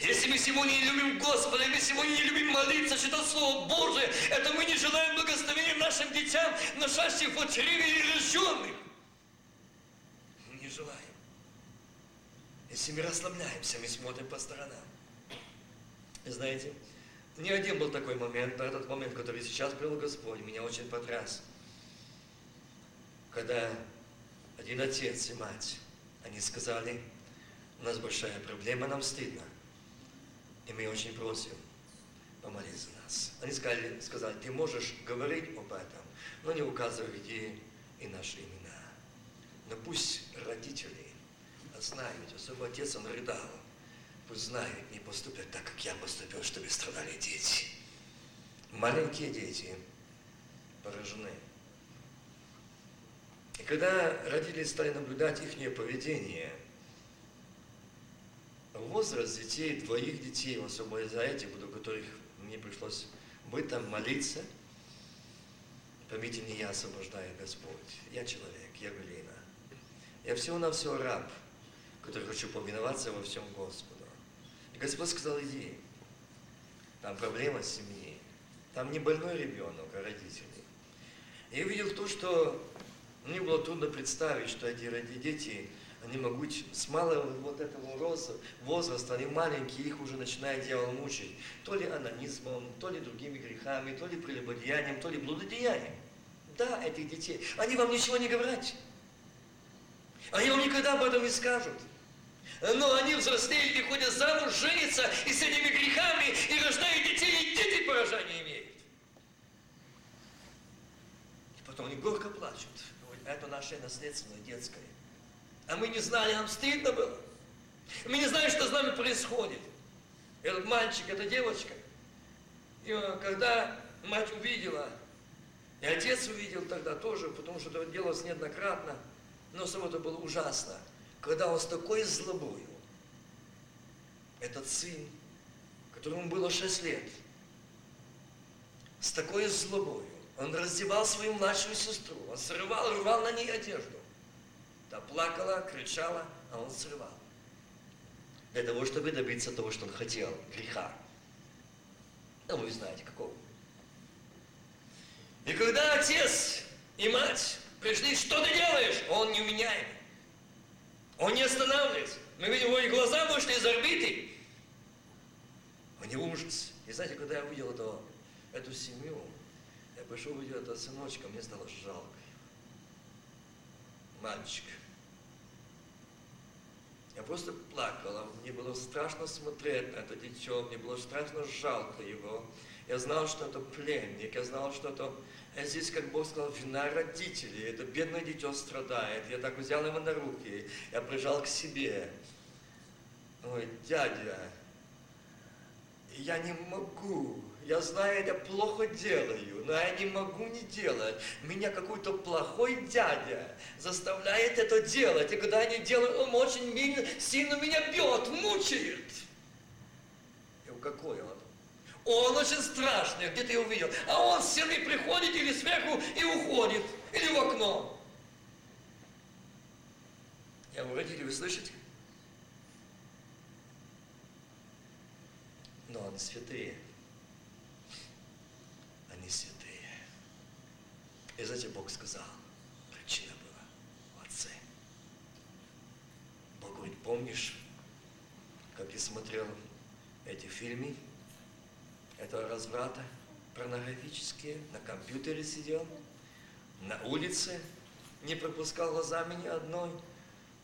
Если мы сегодня не любим Господа, если мы сегодня не любим молиться, читать Слово Божие, это мы не желаем благословения нашим детям, нашащих в чреве или рожденных. Не желаем. Если мы расслабляемся, мы смотрим по сторонам. Знаете, не один был такой момент, но этот момент, который сейчас привел Господь, меня очень потряс. Когда один отец и мать, они сказали, у нас большая проблема, нам стыдно. И мы очень просим помолись за нас. Они сказали, сказали, ты можешь говорить об этом, но не указывай где и наши имена. Но пусть родители знают, особо отец, он рыдал, пусть знают, не поступят так, как я поступил, чтобы страдали дети. Маленькие дети поражены. И когда родители стали наблюдать их поведение – возраст детей, твоих детей, особо за этих, у которых мне пришлось быть там, молиться, поймите, не я освобождаю Господь, я человек, я глина. Я всего на все раб, который хочу повиноваться во всем Господу. Господь сказал, иди, там проблема семьи, там не больной ребенок, а родители. Я увидел то, что мне было трудно представить, что эти дети они могут с малого вот этого роста, возраста, они маленькие, их уже начинает дьявол мучить. То ли анонизмом, то ли другими грехами, то ли прелюбодеянием, то ли блудодеянием. Да, этих детей. Они вам ничего не говорят. Они вам никогда об этом не скажут. Но они взрослеют и ходят замуж, женятся и с этими грехами, и рождают детей, и дети поражения имеют. И потом они горько плачут. Это наше наследственное детское. А мы не знали, нам стыдно было. Мы не знаем, что с нами происходит. Этот мальчик, эта девочка. И э, когда мать увидела, и отец увидел тогда тоже, потому что это делалось неоднократно, но само это было ужасно. Когда он с такой злобою, этот сын, которому было 6 лет, с такой злобою, он раздевал свою младшую сестру, он срывал, рвал на ней одежду. Та плакала, кричала, а он срывал. Для того, чтобы добиться того, что он хотел, греха. Ну, вы знаете, какого. И когда отец и мать пришли, что ты делаешь? Он не меняем. Он не останавливается. Мы видим, его глаза вышли из орбиты. У него ужас. И знаете, когда я увидел эту, эту семью, я пошел увидел этого сыночка, мне стало жалко. Мальчик. Я просто плакала, мне было страшно смотреть на это дитё, мне было страшно жалко его. Я знал, что это пленник, я знал, что это... А здесь, как Бог сказал, вина родителей, это бедное дитё страдает. Я так взял его на руки, я прижал к себе. Ой, дядя, я не могу, я знаю, я плохо делаю, но я не могу не делать. Меня какой-то плохой дядя заставляет это делать. И когда я не делаю, он очень сильно меня бьет, мучает. И какой он? Он очень страшный, где ты его видел. А он с стены приходит или сверху и уходит. Или в окно. Я говорю, родители, вы слышите? Но они святые. Они святые. И знаете, Бог сказал, причина была в Отце. Бог говорит, помнишь, как я смотрел эти фильмы, этого разврата, порнографические, на компьютере сидел, на улице, не пропускал глазами ни одной.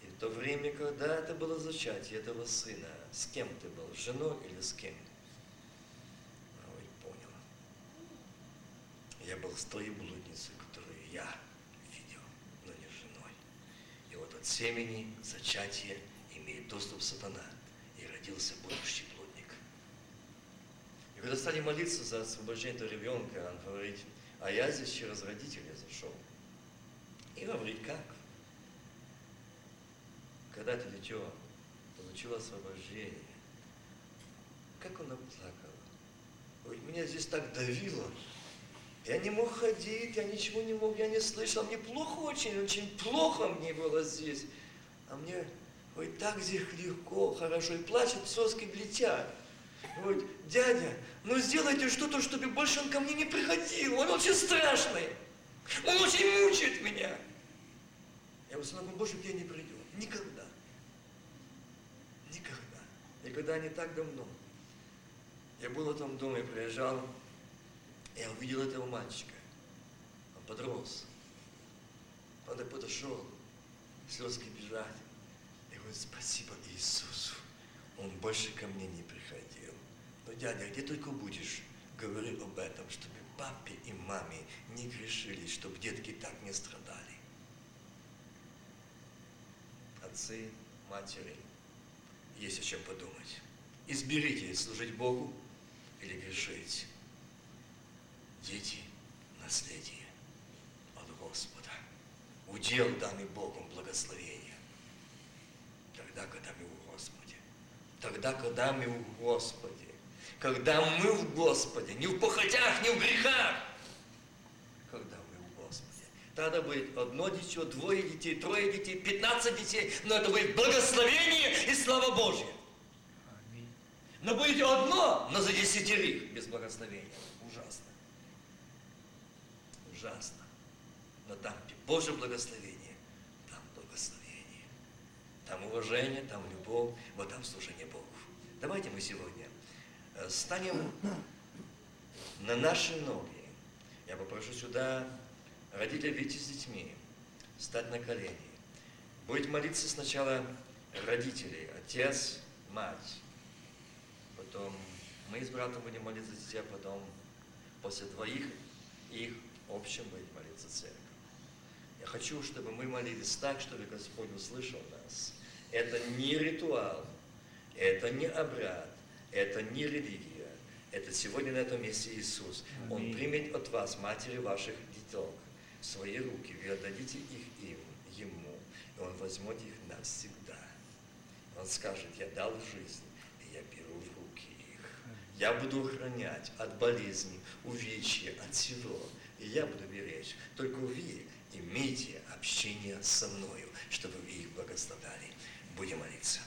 И в то время, когда это было зачатие этого сына, с кем ты был, с женой или с кем? Ой, понял. Я был с той блудницей, которую я видел, но не женой. И вот от семени зачатия имеет доступ сатана. И родился будущий когда стали молиться за освобождение этого ребенка, он говорит, а я здесь через родителей зашел. И говорит, как? Когда это дитё получило освобождение, как он плакал. Говорит, меня здесь так давило. Я не мог ходить, я ничего не мог, я не слышал. Мне плохо очень, очень плохо мне было здесь. А мне, ой, так здесь легко, хорошо. И плачет, соски летят. Говорит, дядя, ну сделайте что-то, чтобы больше он ко мне не приходил. Он очень страшный. Он очень мучает меня. Я бы сказал, больше к тебе не придет. Никогда. Никогда. Никогда не так давно. Я был в этом доме, приезжал, я увидел этого мальчика. Он подрос. Он подошел, слезки бежать. Я говорю, спасибо Иисусу. Он больше ко мне не приходил. Дядя, где только будешь, говори об этом, чтобы папе и маме не грешили, чтобы детки так не страдали. Отцы, матери, есть о чем подумать. Изберите служить Богу или грешить. Дети – наследие от Господа. Удел данный Богом благословение. Тогда, когда мы у Господе. Тогда, когда мы у Господе когда мы в Господе, не в похотях, не в грехах, когда мы в Господе. Тогда будет одно дитё, двое детей, трое детей, пятнадцать детей, но это будет благословение и слава Божья. Но будет одно, но за десятерых без благословения. Ужасно. Ужасно. Но там Божье благословение, там благословение. Там уважение, там любовь, вот там служение Богу. Давайте мы сегодня станем на наши ноги. Я попрошу сюда родителей выйти с детьми, встать на колени. Будет молиться сначала родители, отец, мать. Потом мы с братом будем молиться детей, а потом после двоих их общем будет молиться церковь. Я хочу, чтобы мы молились так, чтобы Господь услышал нас. Это не ритуал, это не обряд, это не религия. Это сегодня на этом месте Иисус. Он примет от вас, матери ваших деток, в свои руки. Вы отдадите их им, Ему. И Он возьмет их навсегда. Он скажет, я дал жизнь, и я беру в руки их. Я буду охранять от болезни, увечья, от всего. И я буду беречь. Только вы имейте общение со мною, чтобы вы их благословляли. Будем молиться.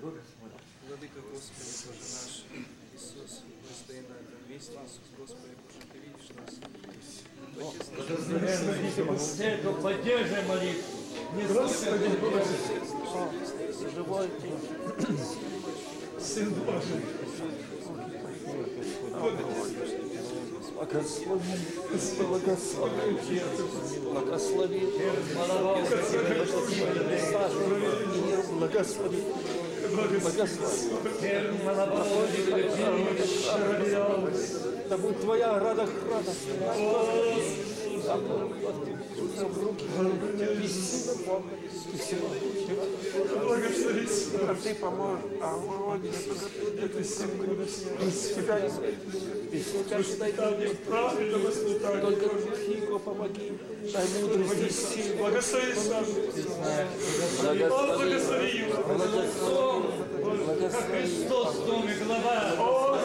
Владыка Господи, Боже наш, Иисус, мы стоим на этом месте, Иисус, Господи, Боже, Ты видишь нас. Церковь, поддерживай молитву. Не Господи Боже, живой Сын Божий. Благослови, благослови, благослови, благослови, благослови, Да будет Твоя рада радость. сам Господи, руки, Бога, а ты поможешь, а вроде это из тебя из тебя не дойдет. Только Его помоги, дай мудрости и силы. Благослови сам. Благослови, Благослови. Христос в доме глава. О,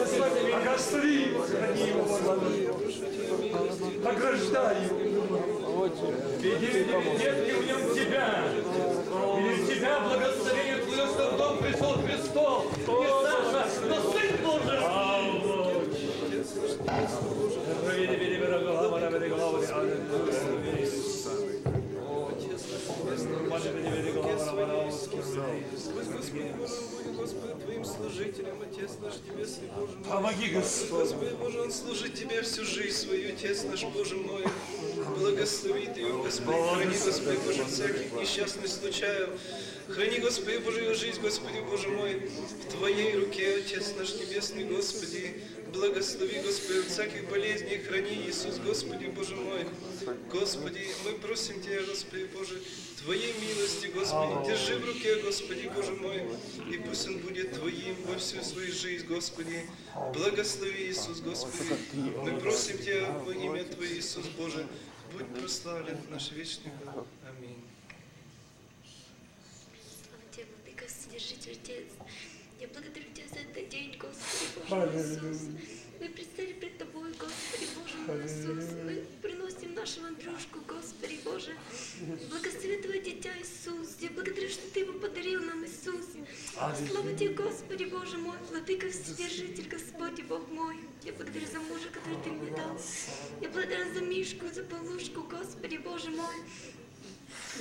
благослови благослови. ограждай его. Веди, детки, в нем тебя. Тебя благословение твое, что в дом пришел Христос. Не Саша, но Сын Божий. Помоги, Господь. Боже, Он служит Тебе всю жизнь свою, Отец наш, Боже мой. Благослови Ты его, Господи, храни, Господи, Боже, всяких несчастных случаев. Храни, Господи, его жизнь, Господи, Боже мой, в Твоей руке, Отец наш Небесный, Господи. Благослови, Господи, от всяких болезней, храни, Иисус, Господи, Боже мой. Господи, мы просим Тебя, Господи, Боже, Твоей милости, Господи, держи в руке, Господи, Боже мой, и пусть Он будет Твоим во всю свою жизнь, Господи. Благослови, Иисус, Господи. Мы просим Тебя во имя Твое, Иисус, Боже, будь прославлен наш вечный Бог. Аминь. Слава Тебе, Вседержитель, Отец. Я благодарю Тебя за этот день, Господи Боже мой Иисус. Мы предстали пред Тобой, Господи Боже мой Иисус. Мы приносим нашего Андрюшку, Господи Боже. Благослови Твое дитя, Иисус. Я благодарю, что Ты его подарил нам, Иисус. Слава Тебе, Господи Боже мой, Владыка, Вседержитель, Господи Бог мой. Я благодарю за мужа, который Ты мне дал. Я благодарю за Мишку, за Полушку, Господи Боже мой.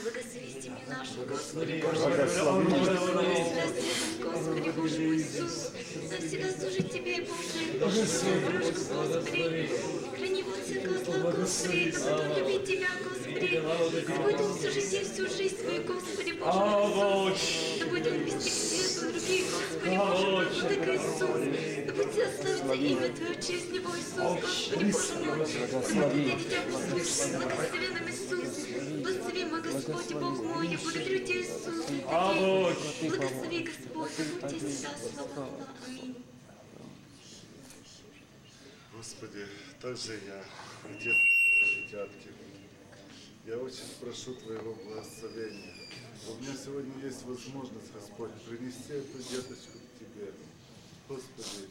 Благослови семью нашу, Господи Боже. Благослови Господи Боже мой Иисус. Навсегда служить Тебе, Боже. Боже, Господи. Храни от всякого Господи. Он любить Тебя, Господи. Да будет он служить Тебе всю жизнь свою, Господи Боже мой Иисус. Да будет он вести к свету других, Господи Боже мой, Владыка Иисус. Да будет всегда славиться имя Твое через Него, Иисус, Господи Боже мой. Для дитя послушным, благословенным Иисус. Благослови, мой Господь, Бог мой, я благодарю Тебя, Иисус. Благослови, Господь, да будьте всегда слава. Аминь. Господи, также я, отец дитятки, я очень прошу Твоего благословения. У меня сегодня есть возможность, Господь, принести эту деточку к Тебе. Господи,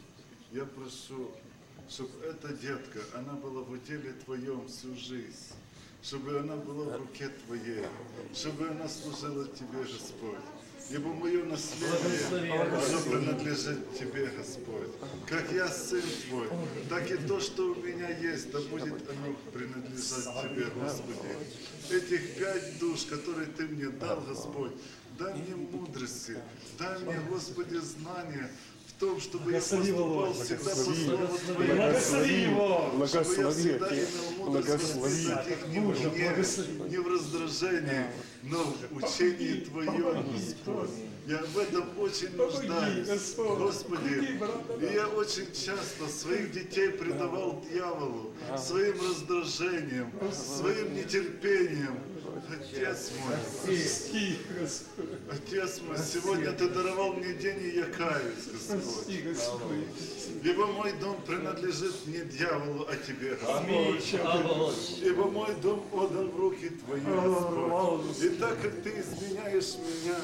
я прошу, чтобы эта детка, она была в уделе Твоем всю жизнь, чтобы она была в руке Твоей, чтобы она служила Тебе, Господь. Ибо мое наследие, оно принадлежит Тебе, Господь. Как я сын Твой, так и то, что у меня есть, да будет оно принадлежать Тебе, Господи. Этих пять душ, которые Ты мне дал, Господь, дай мне мудрости, дай мне, Господи, знания том, чтобы я поступал всегда по слову Твоему. Благослови его. Чтобы я всегда имел мудрость воспитать их не благослови. не в раздражении, но в учении Твоем, Господь. Я в этом очень нуждаюсь. Господи. И я очень часто своих детей предавал дьяволу, своим раздражением, своим нетерпением. Отец мой, Прости, Господь. Отец мой, сегодня Ты даровал мне день, и я каюсь, Господь. Ибо мой дом принадлежит не дьяволу, а Тебе, Господь. Ибо мой дом отдан в руки Твои, Господь. И так как Ты изменяешь меня,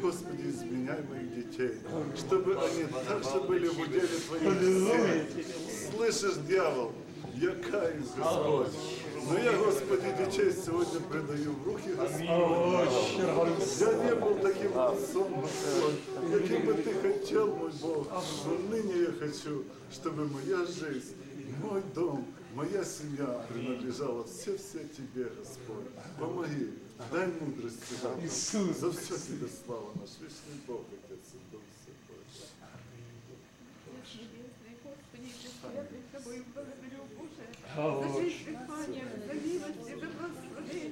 Господи, изменяй моих детей, чтобы они также были в уделе Твоем. Слышишь, дьявол, я каюсь, Господь. Но я, Господи, детей сегодня предаю в руки Господь. Я не был таким отцом, каким бы Ты хотел, мой Бог. Но ныне я хочу, чтобы моя жизнь, мой дом, моя семья принадлежала все-все Тебе, Господь. Помоги, дай мудрость. Иисус. За все Тебе слава, наш вечный Бог, А лучше.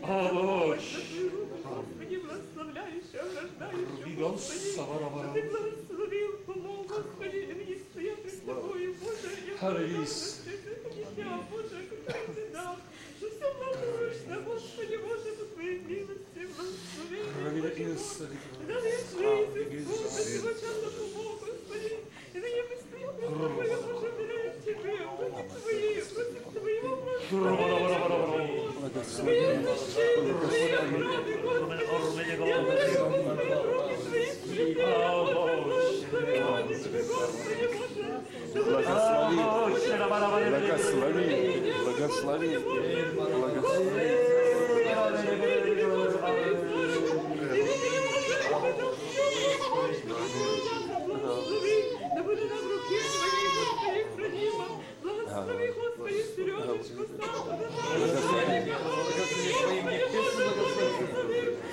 А лучше. Господи, благословляющего, рождающего, Господи, Ты благословил, помог, Господи, и мне стоять с Тобою, Боже, я благодарна, что Ты меня, Боже, как Ты дал, что все благоручно, Господи, Боже, по Твоей милости, благословение, Боже, дай я жизнь, Боже, начало помог, Господи, и да я постоянно с Тобою, Боже, веряю Тебе, Боже, Твои, Боже, да Благослови, благослови, благослови. Да буде нам руки твої, Господи, хранімо. Благослови, Господи, Сережечку,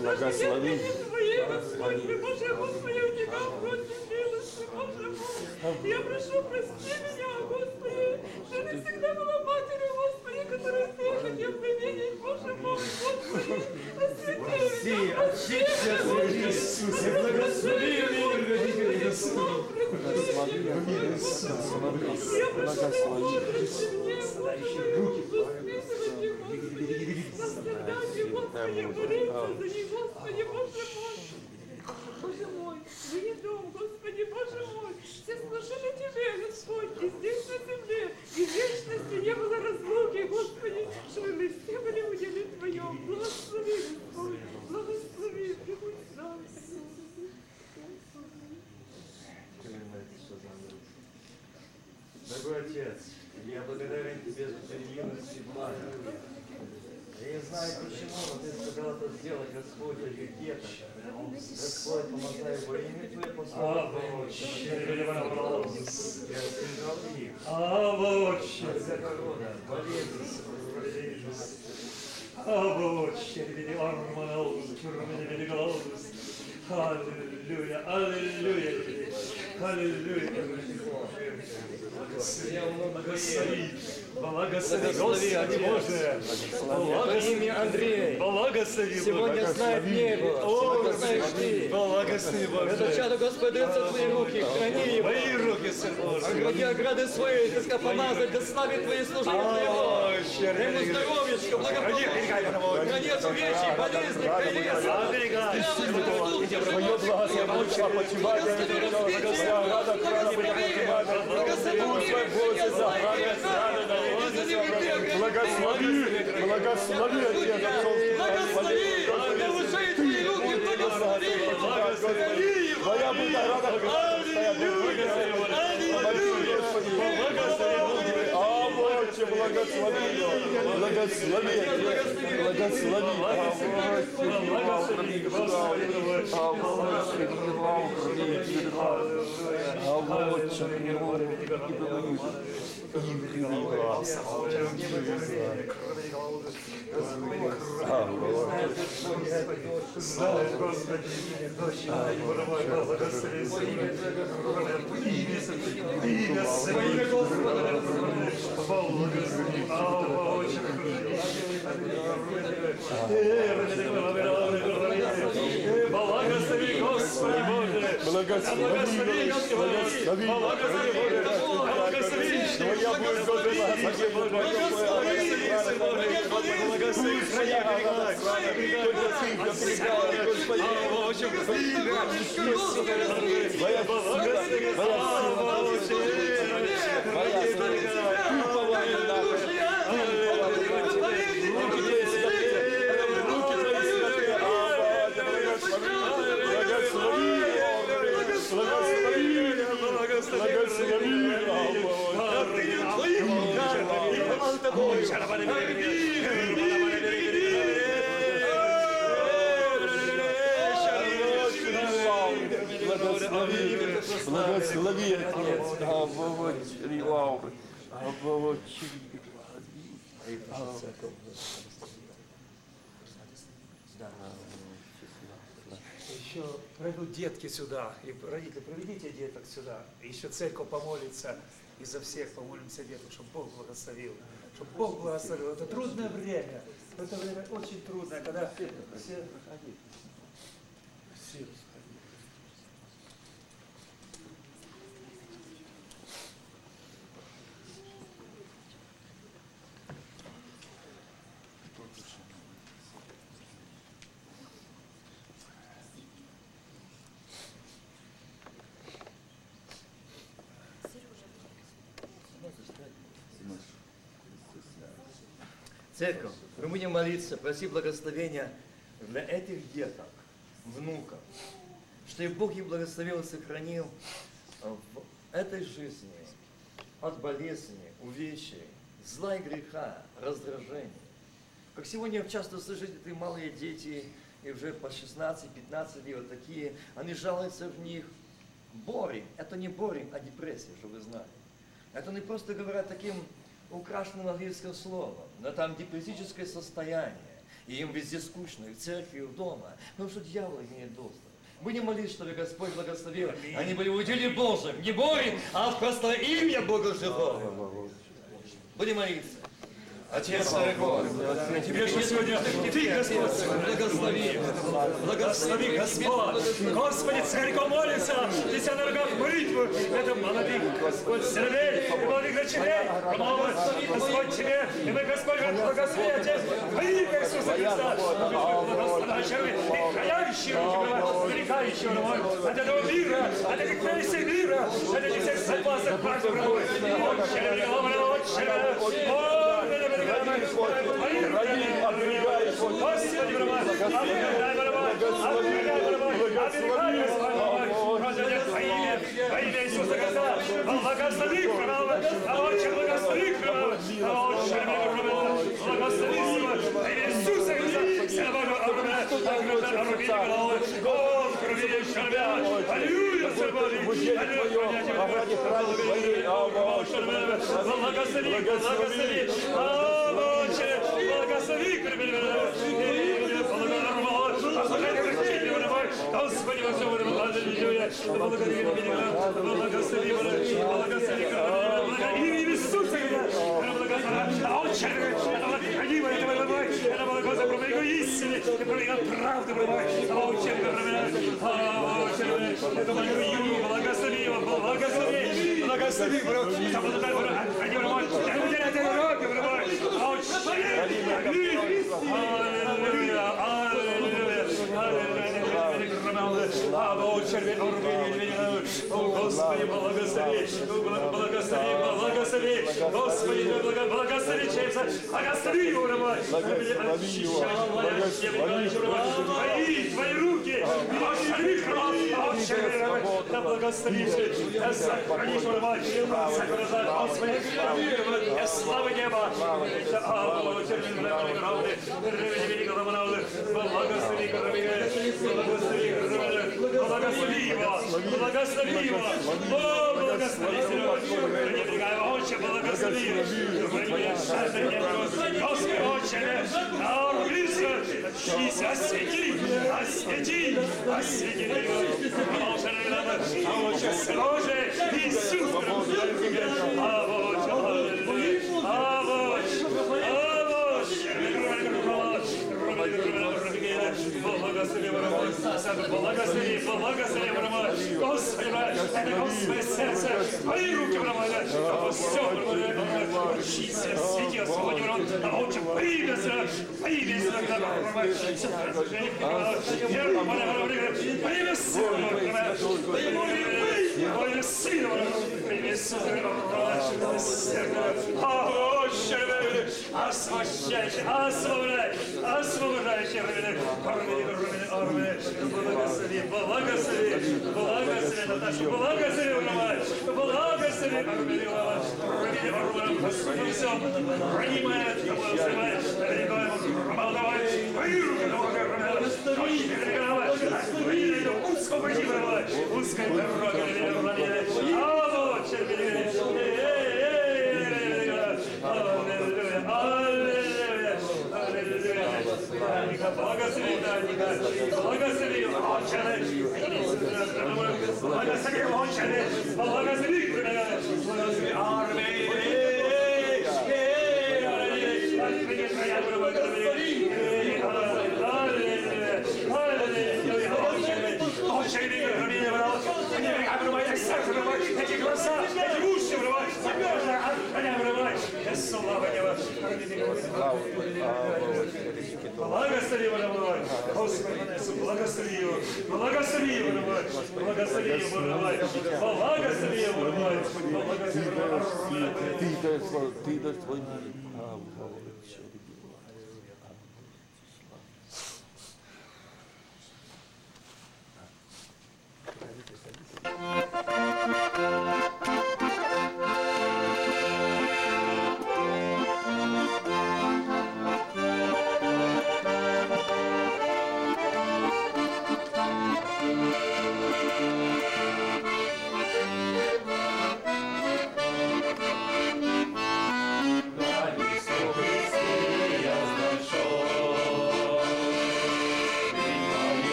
Благослови. Боже, Господи, у Тебя против милости, Боже мой. Я прошу, прости меня, Господи, что не всегда была матерью, Господи, которая Ты хотел бы видеть, Боже мой, Господи. Освети меня, прости меня, Иисусе, благослови меня, родители Господи. Я прошу, помощи мне, Боже мой, воспитывайте, Господи, Господи, Господи, Боже мой. Боже мой, вы не дом, Господи, Боже мой, все служили Тебе, Господь, и здесь на земле, и в вечности не было разлуки, Господи, чтобы мы все были в уделе Твоем. Благослови, Господь, благослови, прибудь с нами. Дорогой Отец, я благодарен Тебе за терпимость и благо. Я не знаю почему, но Ты сказал это сделать, Господь, этих деток. Господь, помогай во имя Твое послание. Я сказал их. Авочи, всякого рода, болезни, авочи, арманаус, кюрмени види галаус. Аллилуйя, аллилуйя, аллилуйя. Благослови, благослови, Господи. Боже, благослови, Андрей. благослови, Сегодня знает небо, сегодня знаешь ты. благослови, Это Боже. чадо Господь дается в твои руки, храни его. Мои руки, Сын Божий. Огради ограды свои, ты сказал помазать, да славит твои служения твоего. Дай ему здоровьечко, благополучие. От увечий, болезни, колес. Оберегай. Твое благословение, почивание, благословение, Благослови, благослови, Отец, Благослови, наушай твои руки, благослови. Его. Твоя винограда стоят, Авочи, благослови его, благослови, благослови, Слава Господи, дочь моя, благослови, имя имя Свое, благослови, авочи, Благослови, Господи Боже! благослови, благослови, Благослови, Боже! Благослови, Твоя будет Благослови, храни, оберегай, Твоя Благослови, Благослови, благослови, Отец, Авовочи, Лауры, Авовочи, Еще пройдут детки сюда, и родители, проведите деток сюда. Еще церковь помолится, и за всех помолимся деток, чтобы Бог благословил. Чтобы Бог благословил. Это трудное время. Это время очень трудное, когда все... все Церковь, мы будем молиться, просить благословения для этих деток, внуков, чтобы Бог их благословил и сохранил в этой жизни от болезни, увечий, зла и греха, раздражений. Как сегодня часто слышите, ты малые дети, и уже по 16-15 лет, вот такие, они жалуются в них. Борем. Это не борем, а депрессия, чтобы вы знали. Это не просто говорят таким украшенным английским словом, но там депрессическое состояние. И им везде скучно, и в церкви, и дома. Потому что дьявол имеет доступ. Будем молиться, чтобы Господь благословил. Они были в уделе Божьем. Не борем, а в простое имя Бога живого. Будем молиться. Отец дорогой, Тебе же сегодня Ты, Господь, благослови. Благослови, Господь. Господи, церковь молится. Здесь на ногах молитву. Это молодых, Господь, сыновей, и молодых дочерей. Помолвь, Господь, Тебе. И мы, Господь, благослови, Отец, во имя Иисуса Христа. Благословящего и хранящего, великающего, мой, от этого мира, от этих прелестей мира, от этих всех согласных практик, Отче, Отче, Отче, во имя Иисуса Христа, благослови храма, а Отче, благослови храма, а Отче, благослови его, во имя Иисуса Христа, Слава О, крови шарбя, Аллилуйя, Господи, Благослови, благослови, а Отче, благослови, Господи, Господи, Аллилуйя, благослови, благослови, благослови, благослови, Иисуса, а Отче, хранимо этого давай, это благослови, про Его истины, про Его правду, а Отче, а Отче, это благослови, благослови его, благослови, благослови, храни его, не уделяйте руки, а Отче, Аллилуйя, Аллилуйя, Аллилуйя, Господи, благослови, благослови, благослови, Господи, благослови, Чейса, благослови его, Роман, очищай, Твои, Твои руки, благослови, Роман, да благослови, да сохрани, Роман, Господи, слава неба, благослови, благослови, Благослови его! Благослови его! О, благослови, Серега! Не другая отче, благослови! Господи, отче, нарубися! Очись, освети! Освети! Освети! А отче, Боже, Иисус! А вот, а вот, Благослови, благослови, благослови, Господи, это Господи, сердце, Твои руки, все, очись, свети, Господи, а отче, появится, появится, появится, Освобождающий, освобождающий, освобождающий, благослови, благослови, благослови, Наташа, благослови, благослови, Господи, все, ранимое, благословай, Роман, давай, твои руки, освободи, Роман, узкая дорога, а вот, Благослови, Даника, благослови, благослови, армии, эти глаза, эти уши врывай, коня врывай, слава неба. Благослови его, Роман, Господи, благослови его, благослови его, Роман, благослови его, Роман, благослови его, Роман, благослови его, Роман. Ты даешь свой мир.